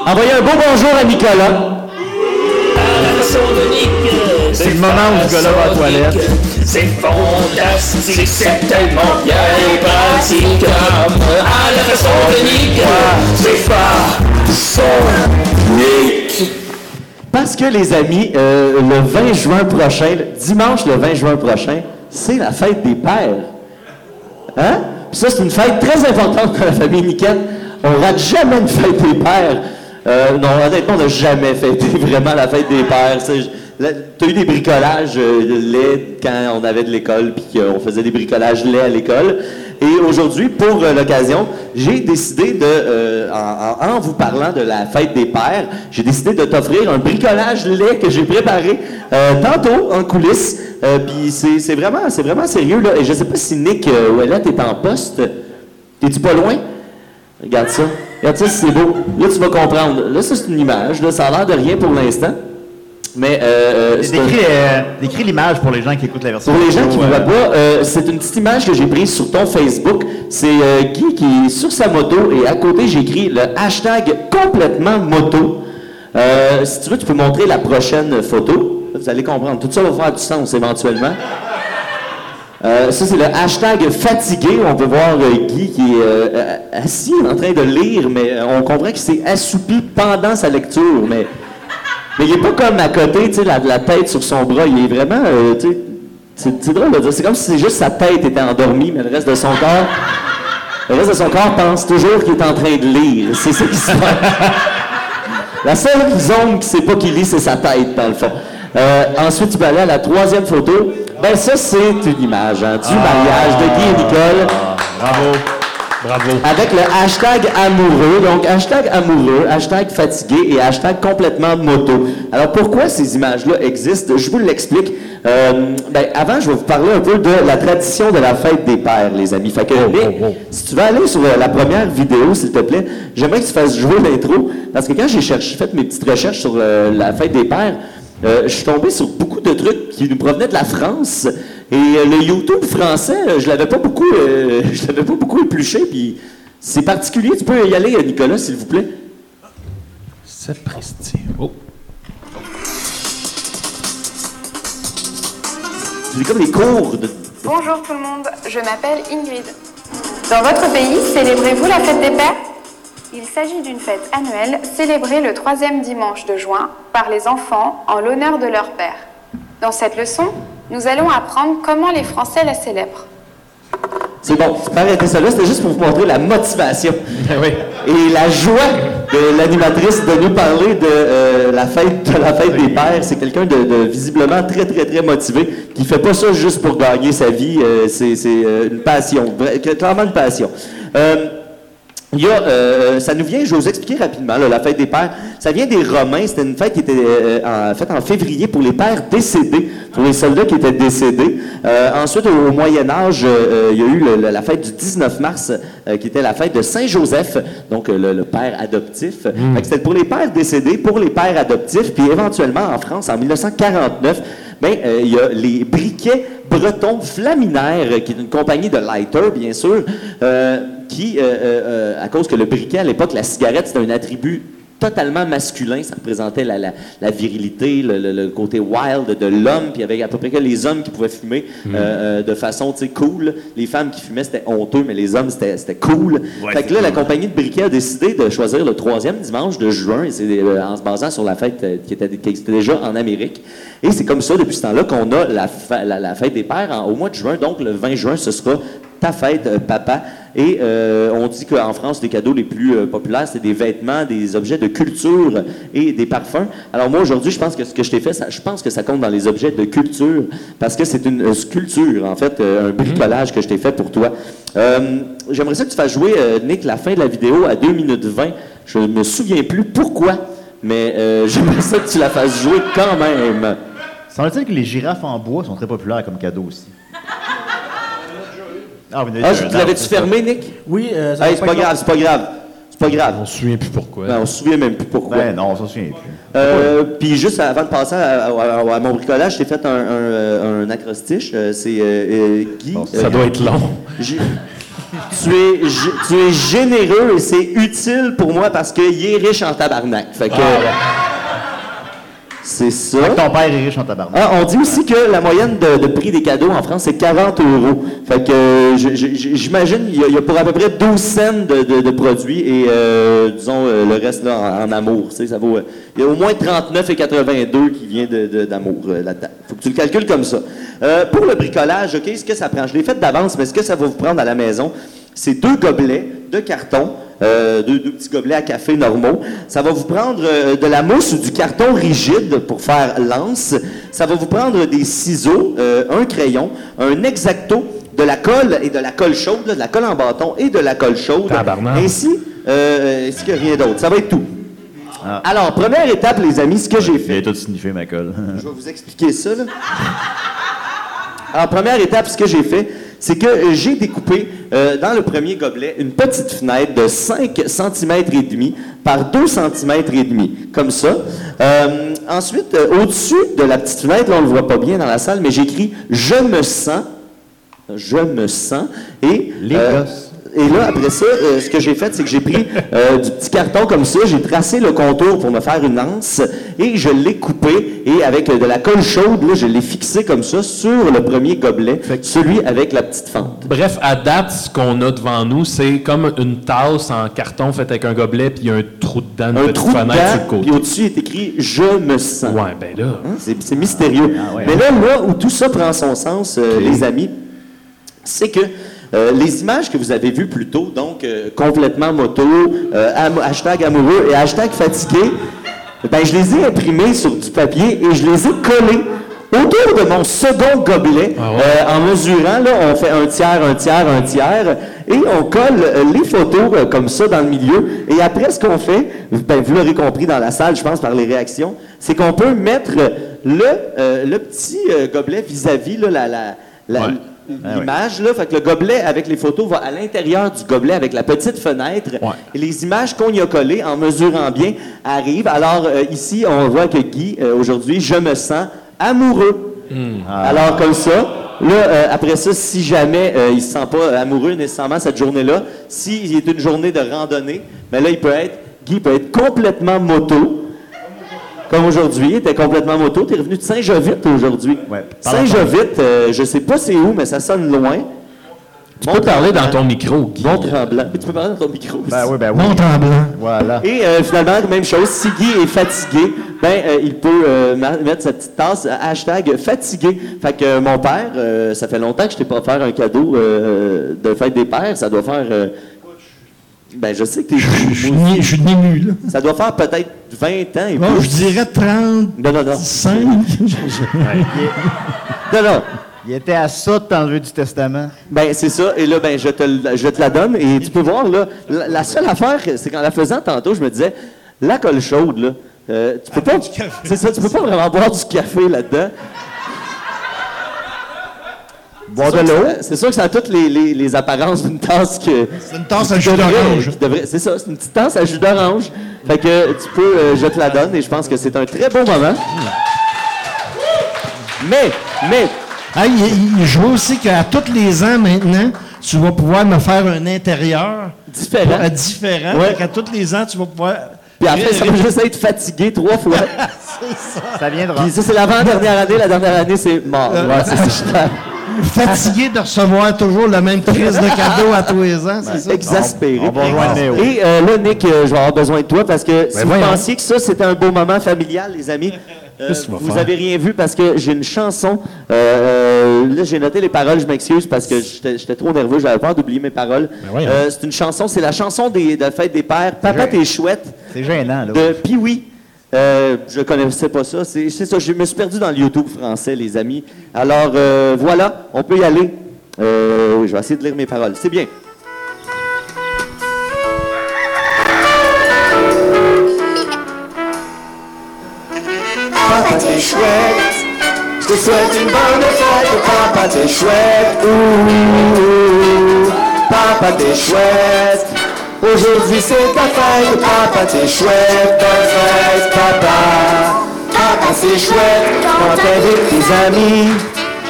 Envoyez un beau bonjour à Nicolas. C'est le moment où ce gars-là va à la toilette. C'est fantastique, c'est tellement bien et pratique. À la façon de Nick, c'est pas son Nick. Parce que, les amis, euh, le 20 juin prochain, dimanche le 20 juin prochain, c'est la fête des pères. Hein? Puis ça, c'est une fête très importante dans la famille Niquette. On rate jamais une fête des pères. Euh, non, honnêtement, on n'a jamais fêté vraiment la fête des pères. Tu as eu des bricolages euh, laids quand on avait de l'école, puis qu'on faisait des bricolages laids à l'école. Et aujourd'hui, pour euh, l'occasion, j'ai décidé de, euh, en, vous parlant de la fête des pères, j'ai décidé de t'offrir un bricolage lait que j'ai préparé tantôt en coulisses. Puis c'est vraiment, vraiment sérieux là. Et je sais pas si Nick Ouellette est en poste. T'es-tu pas loin? Regarde ça. Regarde ça, c'est beau. Là, tu vas comprendre. Là, ça, c'est une image. Là, ça a l'air de rien pour l'instant. Mais euh, euh, Décris, euh, décris l'image pour les gens qui écoutent la version. pour les gens qui ne voient euh, pas, euh, c'est une petite image que j'ai prise sur ton Facebook. C'est euh, Guy qui est sur sa moto et à côté, j'ai écrit le hashtag complètement moto. Si tu veux, tu peux montrer la prochaine photo. Vous allez comprendre. Tout ça va faire du sens éventuellement. Euh, ça, c'est le hashtag fatigué. On peut voir euh, Guy qui est euh, assis en train de lire, mais on comprend qu'il s'est assoupi pendant sa lecture. Mais, mais il n'est pas comme à côté, tu sais, la, la tête sur son bras. Il est vraiment, euh, tu sais, c'est drôle de dire. C'est comme si c'est juste sa tête était endormie, mais le reste de son corps, le reste de son corps pense toujours qu'il est en train de lire. C'est ça qui se passe. La seule zone qui ne sait pas qu'il lit, c'est sa tête, dans le fond. Euh, ensuite, tu peux aller à la troisième photo. Ben ça, c'est une image hein, du mariage de Guy et Nicole. Bravo. Bravo. Avec le hashtag amoureux, donc hashtag amoureux, hashtag fatigué et hashtag complètement moto. Alors pourquoi ces images-là existent? Je vous l'explique. Euh, ben, avant, je vais vous parler un peu de la tradition de la fête des pères, les amis. Fait que, Nick, si tu veux aller sur euh, la première vidéo, s'il te plaît, j'aimerais que tu fasses jouer l'intro, parce que quand j'ai cherché, fait mes petites recherches sur euh, la fête des pères, euh, je suis tombé sur beaucoup de trucs qui nous provenaient de la France. Et euh, le YouTube français, euh, je l'avais pas beaucoup, euh, je l'avais pas beaucoup épluché. Puis c'est particulier. Tu peux y aller, Nicolas, s'il vous plaît. C'est presti. Oh. C'est comme les cours de. Bonjour tout le monde, je m'appelle Ingrid. Dans votre pays, célébrez-vous la fête des pères? Il s'agit d'une fête annuelle célébrée le troisième dimanche de juin par les enfants en l'honneur de leur père. Dans cette leçon, nous allons apprendre comment les Français la célèbrent. C'est bon, tu peux arrêter ça là. C'était juste pour vous montrer la motivation oui. et la joie de l'animatrice de nous parler de euh, la fête de la fête des pères. C'est quelqu'un de, de visiblement très très très motivé qui fait pas ça juste pour gagner sa vie. euh, c'est c'est, euh, une passion, clairement une passion. Euh, il y a, euh, ça nous vient, je vais vous expliquer rapidement, là, la fête des pères. Ça vient des Romains. C'était une fête qui était euh, en, faite en février pour les pères décédés, pour les soldats qui étaient décédés. Euh, ensuite, au, au Moyen Âge, euh, il y a eu le- le- la fête du 19 mars, euh, qui était la fête de Saint-Joseph, donc euh, le, le père adoptif. Que C'était pour les pères décédés, pour les pères adoptifs. Puis éventuellement, en France, en 1949, ben, euh, il y a les briquets bretons Flaminaire, euh, qui est une compagnie de lighter, bien sûr, euh, qui, euh, euh, euh, à cause que le briquet, à l'époque, la cigarette, c'était un attribut totalement masculin, ça représentait la, la- la virilité, le, le- le côté wild de l'homme, puis il y avait à peu près que les hommes qui pouvaient fumer euh, euh, de façon, tu sais, cool. Les femmes qui fumaient, c'était honteux, mais les hommes, c'était cool. Ouais, fait que là, la compagnie de briquet a décidé de choisir le troisième dimanche de juin, et euh, en se basant sur la fête euh, qui, était, qui existait déjà en Amérique. Et c'est comme ça, depuis ce temps-là, qu'on a la, fête des pères en- au mois de juin. Donc, le 20 juin, ce sera ta fête, papa. Et euh, on dit qu'en France, les cadeaux les plus euh, populaires, c'est des vêtements, des objets de culture et des parfums. Alors moi, aujourd'hui, je pense que ce que je t'ai fait, je pense que ça compte dans les objets de culture, parce que c'est une sculpture, en fait, euh, un bricolage que je t'ai fait pour toi. J'aimerais ça que tu fasses jouer, Nick, la fin de la vidéo à 2 minutes 20. Je me souviens plus pourquoi, mais j'aimerais ça que tu la fasses jouer quand même. Semble-t-il que les girafes en bois sont très populaires comme cadeau aussi. Ah, vous Ah, l'avais-tu fermé, Nick? Oui, euh, Hey, va c'est pas grave, c'est pas grave. C'est pas grave. On se souvient plus pourquoi. Ben, on se souvient même plus pourquoi. Ben non, on s'en souvient plus. Euh, Puis juste avant de passer à, à- à mon bricolage, j'ai fait un, un, euh, un acrostiche. Euh, c'est euh, euh, Guy. Bon, Ça euh, doit être long. tu, es, tu es généreux et c'est utile pour moi parce qu'il est riche en tabarnak. Fait que. C'est ça. Fait que ton père est riche en tabarnak. Ah, on dit aussi que la moyenne de, de prix des cadeaux en France, c'est 40 euros. Fait que euh, j'imagine il y, a- il y a pour à peu près 12 cents de, de- de produits et euh, disons euh, le reste là, en, en amour. tu sais, Ça vaut, euh, il y a au moins 39,82 qui vient d'amour là-dedans. Faut que tu le calcules comme ça. Euh, pour le bricolage, OK, ce que ça prend? Je l'ai fait d'avance, mais ce que ça va vous prendre à la maison? c'est deux gobelets de carton, euh, deux, deux petits gobelets à café normaux. Ça va vous prendre euh, de la mousse ou du carton rigide pour faire lance. Ça va vous prendre des ciseaux, euh, un crayon, un exacto, de la colle et de la colle chaude, là, de la colle en bâton et de la colle chaude. Tabarnak. Ainsi, ainsi que rien d'autre. Ça va être tout. Alors, première étape, les amis, ce que j'ai fait. J'ai tout signifié ma colle. Je vais vous expliquer ça. Là. Alors, première étape, ce que j'ai fait, c'est que euh, j'ai découpé euh, dans le premier gobelet une petite fenêtre de 5 cm et demi par 2 cm et demi, comme ça. Euh, ensuite, euh, au-dessus de la petite fenêtre, là, on ne le voit pas bien dans la salle, mais j'écris « Je me sens ». Je me sens. Et, Les gosses. Et là, après ça, euh, ce que j'ai fait, c'est que j'ai pris euh, du petit carton comme ça, j'ai tracé le contour pour me faire une anse et je l'ai coupé et avec euh, de la colle chaude, là, je l'ai fixé comme ça sur le premier gobelet, celui avec la petite fente. Bref, à date, ce qu'on a devant nous, c'est comme une tasse en carton faite avec un gobelet, puis il y a un trou dedans, une Un trou fenêtre sur le côté. puis au-dessus est écrit « Je me sens Ouais, ben là. Hein, C'est mystérieux. Ah ouais, Mais là, là où tout ça prend son sens, euh, les amis, c'est que euh, les images que vous avez vues plus tôt, donc euh, complètement moto, euh, am- hashtag amoureux et hashtag fatigué, ben, je les ai imprimées sur du papier et je les ai collées autour de mon second gobelet. Ah ouais? Euh, en mesurant, là, on fait un tiers, un tiers, un tiers, et on colle euh, les photos euh, comme ça dans le milieu. Et après, ce qu'on fait, ben, vous l'aurez compris dans la salle, je pense, par les réactions, c'est qu'on peut mettre le, euh, le petit gobelet vis-à-vis là, la, la, la- Ouais. L'image. Là, fait que le gobelet avec les photos va à l'intérieur du gobelet avec la petite fenêtre. Ouais. Et les images qu'on y a collées, en mesurant bien, arrivent. Alors euh, ici, on voit que Guy, euh, aujourd'hui, je me sens amoureux. Alors comme ça, là, euh, après ça, si jamais euh, il se sent pas amoureux nécessairement cette journée-là, s'il est une journée de randonnée, mais là, il peut être, Guy peut être complètement moto. Comme aujourd'hui, était complètement moto. Tu es revenu de Saint-Jovite aujourd'hui. Ouais, Saint-Jovite, euh, je sais pas c'est où, mais ça sonne loin. Tu peux parler dans ton micro, Guy. Mont Tremblant. Mais tu peux parler dans ton micro aussi. Ben oui, ben oui. Mont Tremblant. Voilà. Et euh, finalement, même chose, si Guy est fatigué, ben euh, il peut euh, mettre sa petite tasse, hashtag fatigué. Fait que euh, mon père, euh, ça fait longtemps que je t'ai pas offert un cadeau euh, de fête des pères. Ça doit faire... ben je sais que t'es... Je suis né- je suis ému, là. Ça doit faire peut-être 20 ans et plus. je dirais 35. Non, non, non. Non, non. Il était à ça de t'enlever du testament. Ben, c'est ça. Et là, ben, je te, je te la donne. Et tu peux voir, là, la, la seule affaire, c'est qu'en la faisant tantôt, je me disais, la colle chaude, là, euh, tu peux pas. C'est ça, tu peux pas vraiment boire du café là-dedans. Boire C'est de sûr que l'eau. ça- C'est sûr que ça a toutes les, les- les apparences d'une tasse que. C'est une tasse à jus d'orange. C'est ça, c'est une petite tasse à jus d'orange. Fait que tu peux, euh, je te la donne et je pense que c'est un très bon moment. Mais, mais, Ah, il, il- je vois aussi qu'à tous les ans maintenant, tu vas pouvoir me faire un intérieur différent. euh, différent. Ouais. Fait qu'à tous les ans, tu vas pouvoir. Puis après, ça va juste être fatigué trois fois. Ça viendra. Puis ça, c'est l'avant-dernière année. La dernière année, c'est mort. Euh, Ouais, c'est ça. fatigué de recevoir toujours la même crise de cadeau à tous les ans, c'est ça? Exaspéré. On- on va rejoindre Néo. Et euh, là, Nick, euh, je vais avoir besoin de toi parce que si vous pensiez que ça, c'était un beau moment familial, les amis, euh, vous faire? avez rien vu parce que j'ai une chanson. euh, là, j'ai noté les paroles, je m'excuse parce que j'étais trop nerveux, j'avais peur d'oublier mes paroles. Euh, c'est une chanson, c'est la chanson des, de la fête des pères. Papa, t'es chouette. C'est gênant, là. De Pee-Wee. Euh, je connaissais pas ça. C'est ça, je me suis perdu dans le YouTube français, les amis. Alors, euh, voilà, on peut y aller. Euh, je vais essayer de lire mes paroles. C'est bien. Papa t'es chouette, je te souhaite une bonne fête, papa t'es chouette, papa t'es chouette. Aujourd'hui c'est ta fête, papa t'es chouette, bonne fête, papa. Papa c'est chouette, quand t'es avec tes amis,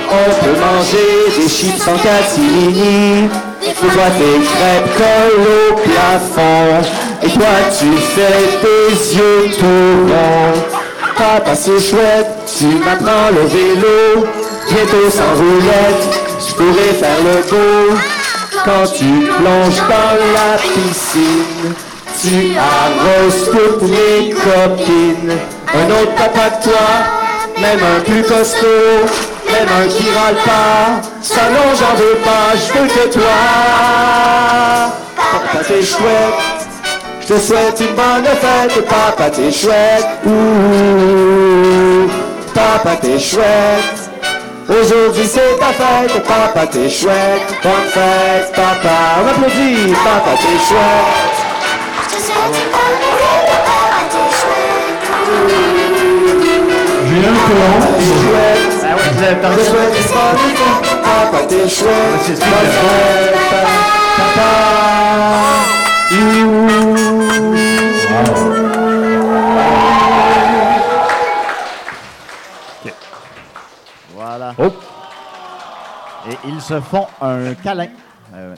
on peut manger des chips en catimini. Toi tes crêpes collent au plafond, et toi tu fais tes yeux tout. Papa c'est chouette, tu m'apprends le vélo, bientôt sans roulette, je pourrais faire le beau. Quand tu plonges dans la piscine, tu arroses toutes les copines. Un autre papa que toi, même un plus costaud, Même un qui râle pas, ça non j'en veux pas, je veux que toi. Papa t'es chouette, je te souhaite une bonne fête, papa t'es chouette. Ouh, papa t'es chouette. Aujourd'hui c'est ta fête, papa t'es chouette. Bonne fête, papa. On applaudit, papa t'es chouette. J'ai un chouette. Ah ouais, vous avez perdu papa t'es chouette. C'est Bonne fête, papa. Ils se font un câlin. euh.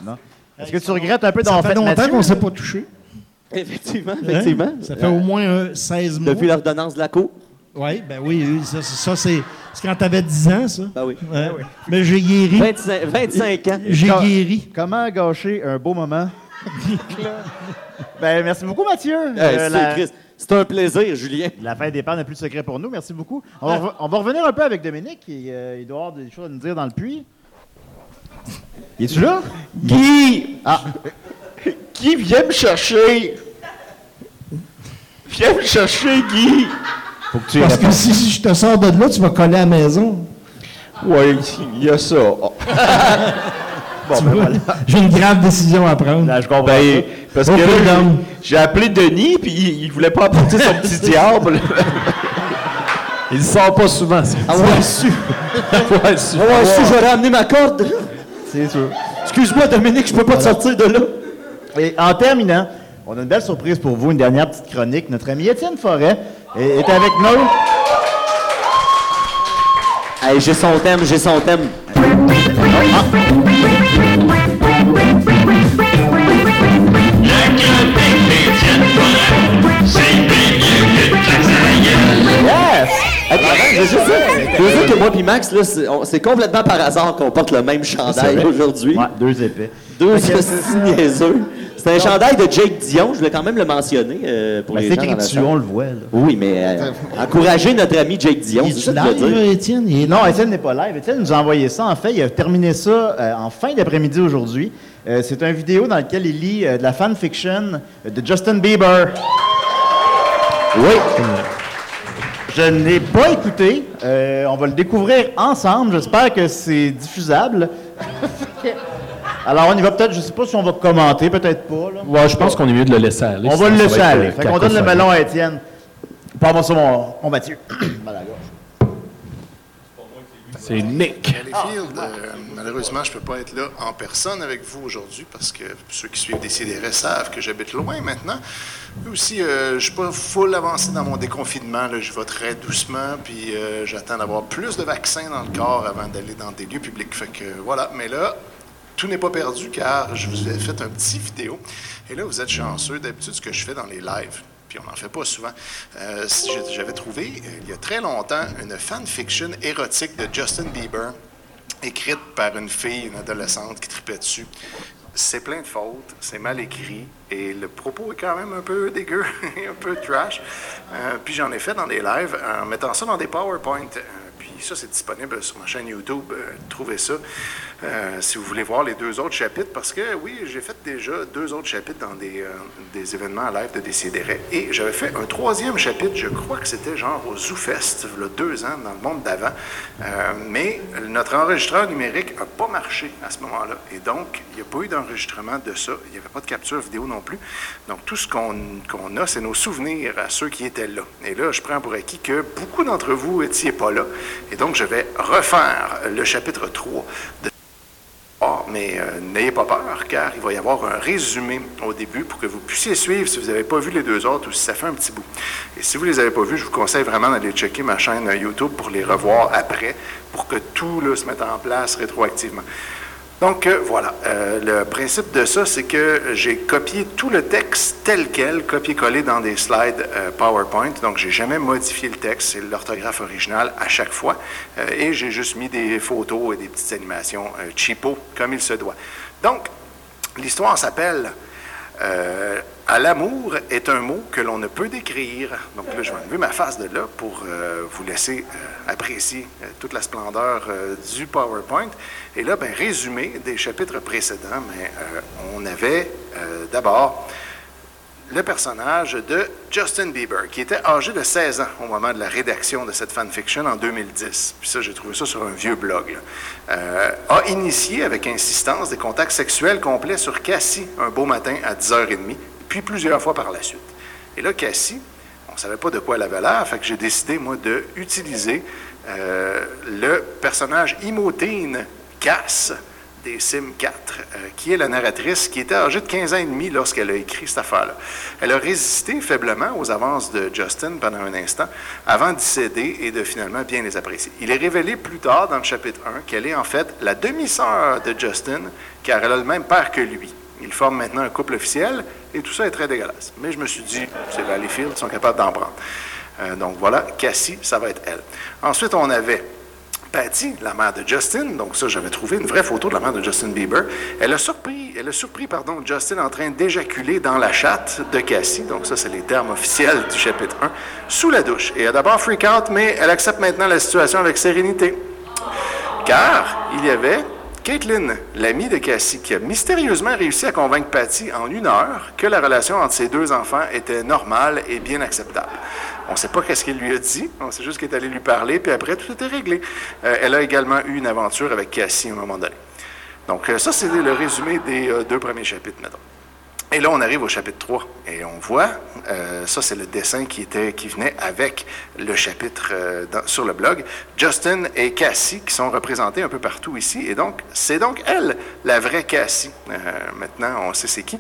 Est-ce que tu regrettes un peu Ça d'avoir fait longtemps qu'on ne s'est pas touché. Effectivement, Hein? effectivement. Ça fait au moins euh, 16 mois. Depuis l'ordonnance de la cour. Oui, ben oui, oui, ça, ça, c'est quand tu avais 10 ans, ça. Ben oui. Ouais. Mais j'ai guéri. 25, 25 ans. J'ai guéri. Comment gâcher un beau moment? ben, merci beaucoup, Mathieu. Hey, Euh, c'est la, Christ. C'est un plaisir, Julien. la fête des pères n'a plus de secret pour nous. Merci beaucoup. On va, on va revenir un peu avec Dominique. Il, euh, il doit avoir des choses à nous dire dans le puits. Il est-tu là? Guy! Ah, Guy, viens me chercher! Viens me chercher, Guy! faut que tu y Parce que si, si je te sors de là, tu vas coller à la maison. Oui, il y a ça. Oh. Bon, ben, voilà. J'ai une grave décision à prendre. Là, je comprends. Ben, parce que j'ai- j'ai appelé Denis, puis il, il voulait pas apporter son petit diable. Il sort pas souvent. Ah ouais, su. Ouais, su- Ah ouais, su, j'aurais amené ma corde. C'est sûr. Excuse-moi, Dominique, je peux pas te sortir de là. Et en terminant, on a une belle surprise pour vous, une dernière petite chronique. Notre ami Étienne Forêt est, est avec nous. Hey, j'ai son thème, j'ai son thème. Juste dire- je veux dire que moi et Max, là, c'est on- c'est complètement par hasard qu'on porte le même chandail aujourd'hui. Ouais, deux épées. Deux hosties niaiseux. C'est un chandail de Jake Dion, je voulais quand même le mentionner euh, pour Ben, les c'est gens écrit dans la dessus, salle. on le voit. Là. Oui, mais euh, encourager notre ami Jake Dion, Il c'est est ça que je veux live, dire. Étienne? Il est Non, Étienne n'est pas live. Étienne nous a envoyé ça. En fait, il a terminé ça euh, en fin d'après-midi aujourd'hui. Euh, c'est une vidéo dans laquelle il lit euh, de la fanfiction de Justin Bieber. Oui. Je ne l'ai pas écouté. Euh, on va le découvrir ensemble. J'espère que c'est diffusable. Alors, on y va peut-être. Je ne sais pas si on va commenter, peut-être pas. là. Ouais, je pense qu'on est mieux de le laisser aller. On va le laisser aller. euh, Fait qu'on donne le melon à Étienne. Pas sur mon, mon Mathieu. Mal à la gorge. C'est Nick. Euh, malheureusement, je ne peux pas être là en personne avec vous aujourd'hui parce que ceux qui suivent des CDR savent que j'habite loin maintenant. Puis aussi, euh, je ne suis pas full avancé dans mon déconfinement. là. Je vais très doucement, puis euh, j'attends d'avoir plus de vaccins dans le corps avant d'aller dans des lieux publics. Fait que voilà. Mais là, tout n'est pas perdu car je vous ai fait un petit vidéo. Et là, vous êtes chanceux. D'habitude, ce que je fais dans les lives, on n'en fait pas souvent, euh, j'avais trouvé, euh, il y a très longtemps, une fanfiction érotique de Justin Bieber, écrite par une fille, une adolescente qui tripait dessus. C'est plein de fautes, c'est mal écrit, et le propos est quand même un peu dégueu, un peu trash. Euh, puis j'en ai fait dans des lives en mettant ça dans des PowerPoint. Puis ça, c'est disponible sur ma chaîne YouTube. Euh, trouvez ça euh, si vous voulez voir les deux autres chapitres, parce que oui, j'ai fait déjà deux autres chapitres dans des, euh, des événements live de Décideret. Et j'avais fait un troisième chapitre, je crois que c'était genre au ZooFest, il y a deux ans, dans le monde d'avant. Mais notre enregistreur numérique n'a pas marché à ce moment-là. Et donc, il n'y a pas eu d'enregistrement de ça. Il n'y avait pas de capture vidéo non plus. Donc, tout ce qu'on qu'on a, c'est nos souvenirs à ceux qui étaient là. Et là, je prends pour acquis que beaucoup d'entre vous n'étiez pas là. Et donc, je vais refaire le chapitre 3 de ah, mais euh, n'ayez pas peur, car il va y avoir un résumé au début pour que vous puissiez suivre si vous n'avez pas vu les deux autres ou si ça fait un petit bout. Et si vous ne les avez pas vus, je vous conseille vraiment d'aller checker ma chaîne YouTube pour les revoir après, pour que tout là, se mette en place rétroactivement. Donc euh, voilà, Euh, le principe de ça, c'est que j'ai copié tout le texte tel quel, copié-collé dans des slides euh, PowerPoint. Donc j'ai jamais modifié le texte, c'est l'orthographe originale à chaque fois. Et j'ai juste mis des photos et des petites animations cheapo, comme il se doit. Donc, l'histoire s'appelle Euh, à l'amour est un mot que l'on ne peut décrire. Donc là, je vais enlever ma face de là pour euh, vous laisser euh, apprécier euh, toute la splendeur du PowerPoint. Et là, ben, résumé des chapitres précédents, mais on avait d'abord le personnage de Justin Bieber, qui était âgé de 16 ans au moment de la rédaction de cette fanfiction en 2010. Puis ça, j'ai trouvé ça sur un vieux blog. Euh, a initié avec insistance des contacts sexuels complets sur Cassie un beau matin à 10h30, puis plusieurs fois par la suite. Et là, Cassie, on ne savait pas de quoi elle avait l'air, fait que j'ai décidé, moi, d'utiliser euh, le personnage Imotine Cass des Sims 4, euh, qui est la narratrice, qui était âgée de 15 ans et demi lorsqu'elle a écrit cette affaire-là. Elle a résisté faiblement aux avances de Justin pendant un instant, avant d'y céder et de finalement bien les apprécier. Il est révélé plus tard dans le chapitre 1 qu'elle est en fait la demi-sœur de Justin, car elle a le même père que lui. Ils forment maintenant un couple officiel et tout ça est très dégueulasse. Mais je me suis dit, c'est Valleyfield, sont capables d'en prendre. Euh, donc voilà, Cassie, ça va être elle. Ensuite, on avait Patty, la mère de Justin, donc ça, j'avais trouvé une vraie photo de la mère de Justin Bieber. Elle a surpris, elle a surpris pardon, Justin en train d'éjaculer dans la chatte de Cassie, donc ça, c'est les termes officiels du chapitre 1, sous la douche. Et elle a d'abord freak out, mais elle accepte maintenant la situation avec sérénité. Car il y avait Caitlin, l'amie de Cassie, qui a mystérieusement réussi à convaincre Patty en une heure que la relation entre ses deux enfants était normale et bien acceptable. On ne sait pas qu'est-ce qu'il lui a dit, on sait juste qu'il est allé lui parler, puis après, tout était réglé. Euh, elle a également eu une aventure avec Cassie à un moment donné. Donc, euh, ça, c'est le résumé des euh, deux premiers chapitres, mettons. Et là, on arrive au chapitre 3 et on voit, euh, ça c'est le dessin qui, était, qui venait avec le chapitre euh, sur le blog, Justin et Cassie qui sont représentés un peu partout ici. Et donc, c'est donc elle, la vraie Cassie. Euh, maintenant, on sait c'est qui.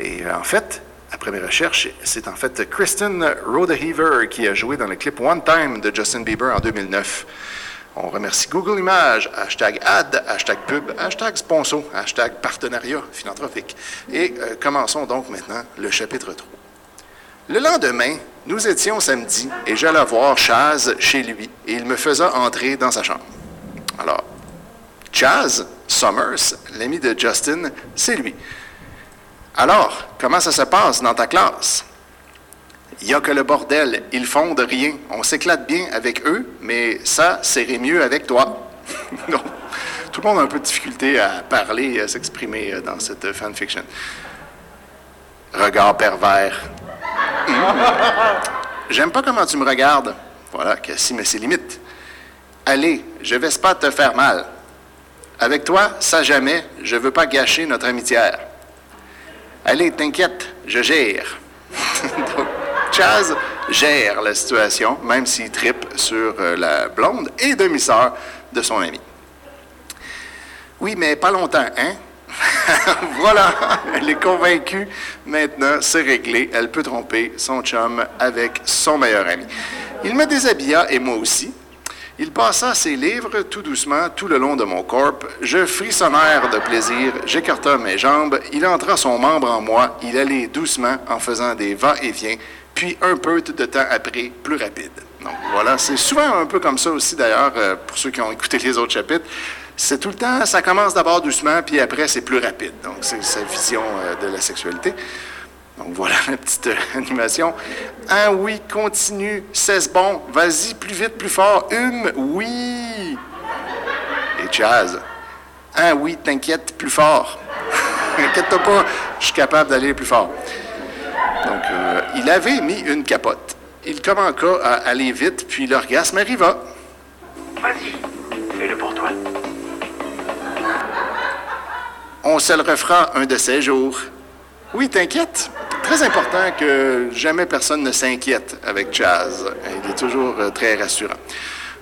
Et en fait, après mes recherches, c'est en fait Kristen Rodeheaver qui a joué dans le clip One Time de Justin Bieber en 2009. On remercie Google Images, hashtag ad, hashtag pub, hashtag sponsor, hashtag partenariat philanthropique. Et euh, commençons donc maintenant le chapitre 3. Le lendemain, nous étions samedi et j'allais voir Chaz chez lui et il me faisait entrer dans sa chambre. Alors, Chaz Summers, l'ami de Justin, c'est lui. Alors, comment ça se passe dans ta classe? Il n'y a que le bordel. Ils font de rien. On s'éclate bien avec eux, mais ça, serait mieux avec toi. Tout le monde a un peu de difficulté à parler, à s'exprimer euh, dans cette euh, fanfiction. Regard pervers. J'aime pas comment tu me regardes. Voilà, Cassie met ses limites. Allez, je vais pas te faire mal. Avec toi, ça jamais, je veux pas gâcher notre amitié. Allez, t'inquiète, je gère. Chaz gère la situation, même s'il tripe sur euh, la blonde et demi-sœur de son ami. Oui, mais pas longtemps, hein? voilà, elle est convaincue. Maintenant, c'est réglé. Elle peut tromper son chum avec son meilleur ami. Il me déshabilla et moi aussi. Il passa ses livres tout doucement tout le long de mon corps. Je frissonnèrent de plaisir, j'écarta mes jambes. Il entra son membre en moi. Il allait doucement en faisant des va-et-vient, puis un peu de temps après, plus rapide. Donc voilà, c'est souvent un peu comme ça aussi d'ailleurs, euh, pour ceux qui ont écouté les autres chapitres. C'est tout le temps, ça commence d'abord doucement, puis après c'est plus rapide. Donc c'est sa vision euh, de la sexualité. Donc voilà la petite euh, animation. Ah oui, continue, c'est bon, vas-y, plus vite, plus fort. Hum, oui. Et Chaz. Ah oui, t'inquiète, plus fort. Inquiète-toi pas, je suis capable d'aller plus fort. Donc, euh, il avait mis une capote. Il commença à aller vite, puis l'orgasme arriva. Vas-y, fais-le pour toi. On se le refera un de ces jours. Oui, t'inquiète. Très important que jamais personne ne s'inquiète avec Chaz. Il est toujours euh, très rassurant.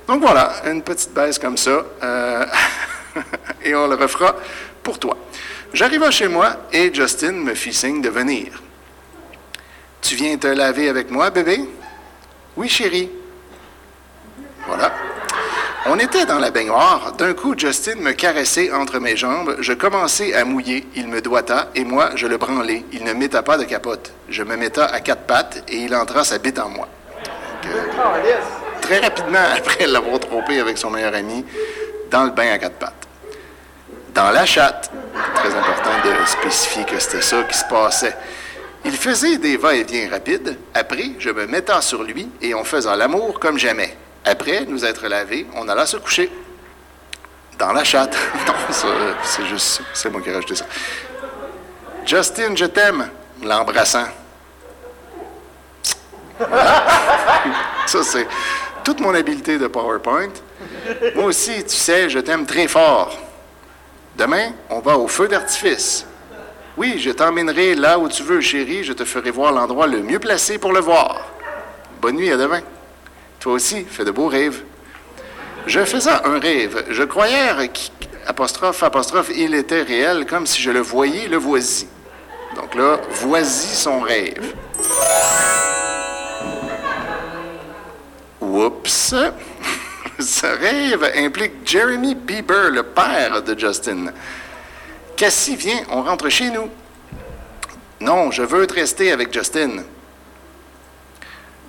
Donc voilà, une petite baisse comme ça. euh, et on le refera pour toi. J'arriva chez moi et Justin me fit signe de venir. Tu viens te laver avec moi, bébé? Oui, chérie. Voilà. On était dans la baignoire. D'un coup, Justin me caressait entre mes jambes. Je commençais à mouiller. Il me doigta et moi, je le branlais. Il ne metta pas de capote. Je me metta à quatre pattes et il entra sa bite en moi. Euh, très rapidement après l'avoir trompé avec son meilleur ami, dans le bain à quatre pattes. dans la chatte. Très important de spécifier que c'était ça qui se passait. Il faisait des va-et-vient rapides. Après, je me mettais sur lui et on faisait l'amour comme jamais. Après nous être lavés, on alla se coucher. Dans la chatte. non, c'est juste. C'est moi qui ai rajouté ça. Justin, je t'aime. L'embrassant. Ça, c'est toute mon habileté de PowerPoint. Moi aussi, tu sais, je t'aime très fort. Demain, on va au feu d'artifice. Oui, je t'emmènerai là où tu veux, chérie. Je te ferai voir l'endroit le mieux placé pour le voir. Bonne nuit, à demain. Toi aussi, fais de beaux rêves. Je faisais un rêve. Je croyais apostrophe, apostrophe, il était réel, comme si je le voyais, le voici. Donc là, voici son rêve. Oups! Ce rêve implique Jeremy Bieber, le père de Justin. Cassie, viens, on rentre chez nous. Non, je veux te rester avec Justin.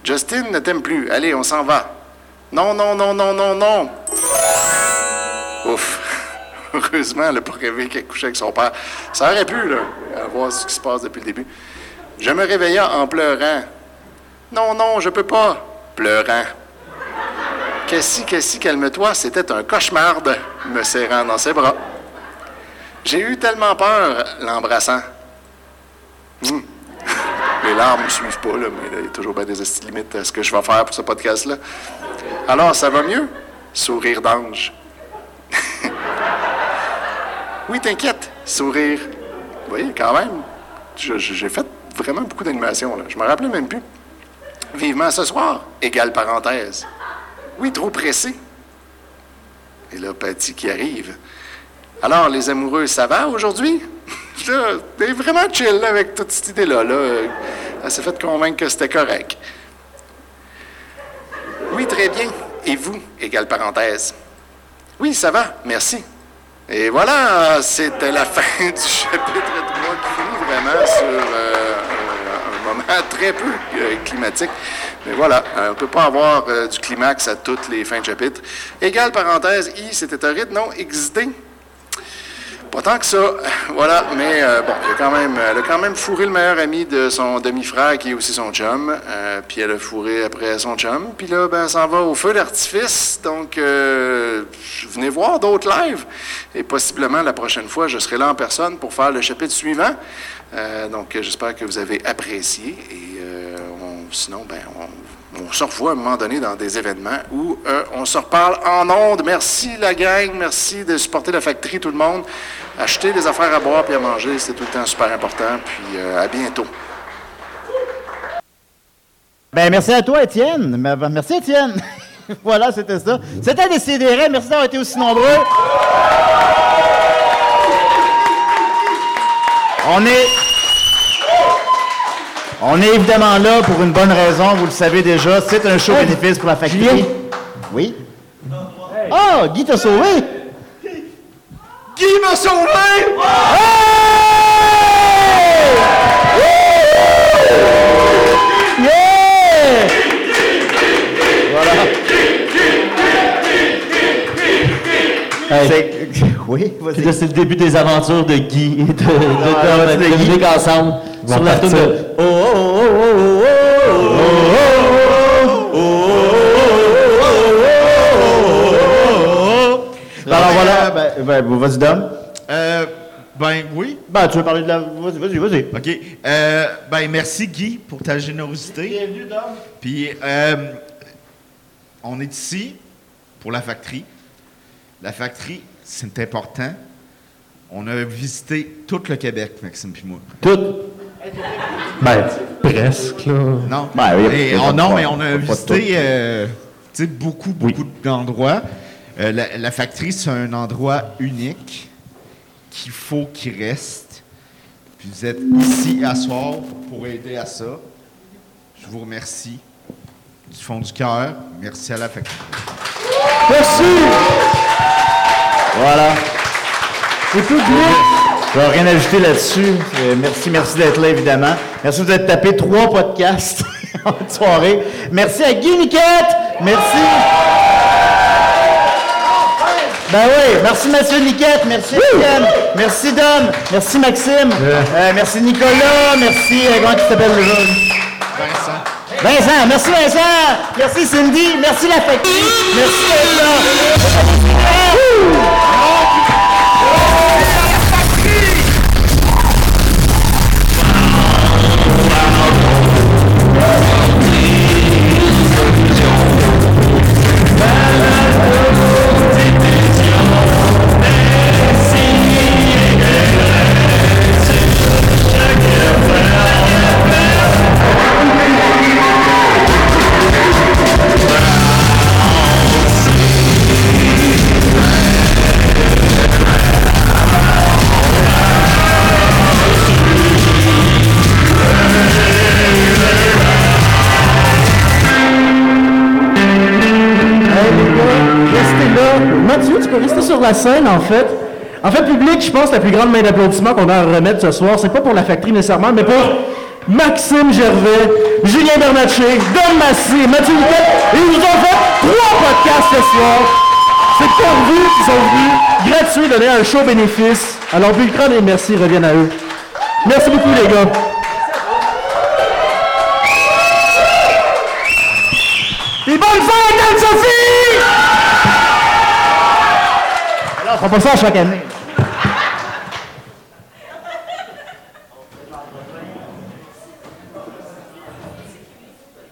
Justin ne t'aime plus. Allez, on s'en va. Non, non, non, non, non, non. Ouf. Heureusement, elle n'a pas rêvé qu'elle couchait avec son père. Ça aurait pu, là, à voir ce qui se passe depuis le début. Je me réveilla en pleurant. Non, non, je peux pas. Pleurant. Cassie, Cassie, calme-toi, c'était un cauchemar, me serrant dans ses bras. J'ai eu tellement peur, l'embrassant. Hum. Les larmes ne suivent pas, là, mais il y a toujours bien des limites à ce que je vais faire pour ce podcast-là. Alors, ça va mieux? Sourire d'ange. oui, t'inquiète, sourire. Vous voyez, quand même, j'ai fait vraiment beaucoup d'animation, là. Je me rappelais même plus. Vivement ce soir, égale parenthèse. Oui, trop pressé. Et là, Patty qui arrive. Alors, les amoureux, ça va aujourd'hui? T'es vraiment chill avec toute cette idée-là. Là. Euh, Elle s'est fait convaincre que c'était correct. Oui, très bien. Et vous, égale parenthèse? Oui, ça va, merci. Et voilà, c'était la fin du chapitre 3 qui finit vraiment sur euh, un, un moment très peu euh, climatique. Mais voilà, euh, on ne peut pas avoir euh, du climax à toutes les fins de chapitre. Égale parenthèse, I, c'était torride, non? XD? Pas tant que ça, voilà, mais euh, bon, elle a quand même fourré le meilleur ami de son demi-frère qui est aussi son chum, euh, puis elle a fourré après son chum, puis là, ben, elle s'en va au feu d'artifice, donc euh, venez voir d'autres lives, et possiblement la prochaine fois, je serai là en personne pour faire le chapitre suivant, donc j'espère que vous avez apprécié, et on- sinon, ben, on, on se revoit à un moment donné dans des événements où euh, on se reparle en ondes. Merci la gang, merci de supporter la factory, tout le monde. Acheter des affaires à boire puis à manger, c'est tout le temps super important. Puis euh, à bientôt. Ben, merci à toi, Étienne. Ben, ben, Merci, Étienne. voilà, c'était ça. C'était Décidéré. Merci d'avoir été aussi nombreux. On est. On est évidemment là pour une bonne raison, vous le savez déjà. C'est un show bénéfice pour la factory. Oui? Ah, Guy t'a sauvé! Guy m'a sauvé! Yeah! Oui, vas-y. C'est le début des aventures de Guy et de, de, Ah, de Guy. Ensemble sur la de Oh, oh, oh, oh, oh, Alors voilà, ben, ben, vas-y, Dom. Euh, ben oui. Ben, tu veux parler de la. Vas-y, vas-y, vas-y. OK. Euh, ben merci Guy pour ta générosité. Bienvenue, Dom. Puis euh, on est ici pour la factory. La factory, c'est important. On a visité tout le Québec, Maxime puis moi. Tout. Ben, presque, là. Non. Ben, oui, on, non, problème. mais on a visité euh, tu sais, beaucoup, beaucoup d'endroits. Euh, la, la factory, c'est un endroit unique qu'il faut qu'il reste. Puis vous êtes ici à soir pour aider à ça. Je vous remercie du fond du cœur. Merci à la factory. Merci! Voilà. C'est tout bien. Je vais rien ajouter là-dessus. Euh, merci, merci d'être là, évidemment. Merci de vous être tapé trois podcasts en soirée. Merci à Guy Niquette. Merci. Ben oui, merci Mathieu Niquette, merci Étienne, merci Dom, merci Maxime, euh, merci Nicolas, merci, euh, comment tu t'appelles le jeune? Vincent. Vincent, merci Vincent, merci Cindy, merci la factrice, merci d'être là. Scène, en fait. En fait, public, je pense la plus grande main d'applaudissement qu'on a à remettre ce soir, c'est pas pour la factory nécessairement, mais pour Maxime Gervais, Julien Bernatchez, Dom Massy et Mathieu Niquette. Ils nous ont fait trois podcasts ce soir. C'est pour vous qu'ils sont venus gratuits donner un show bénéfice. Alors, Bulcron et merci reviennent à eux. Merci beaucoup, les gars. Et bonne fête, Anne-Sophie! Alors, on fait ça à chaque année.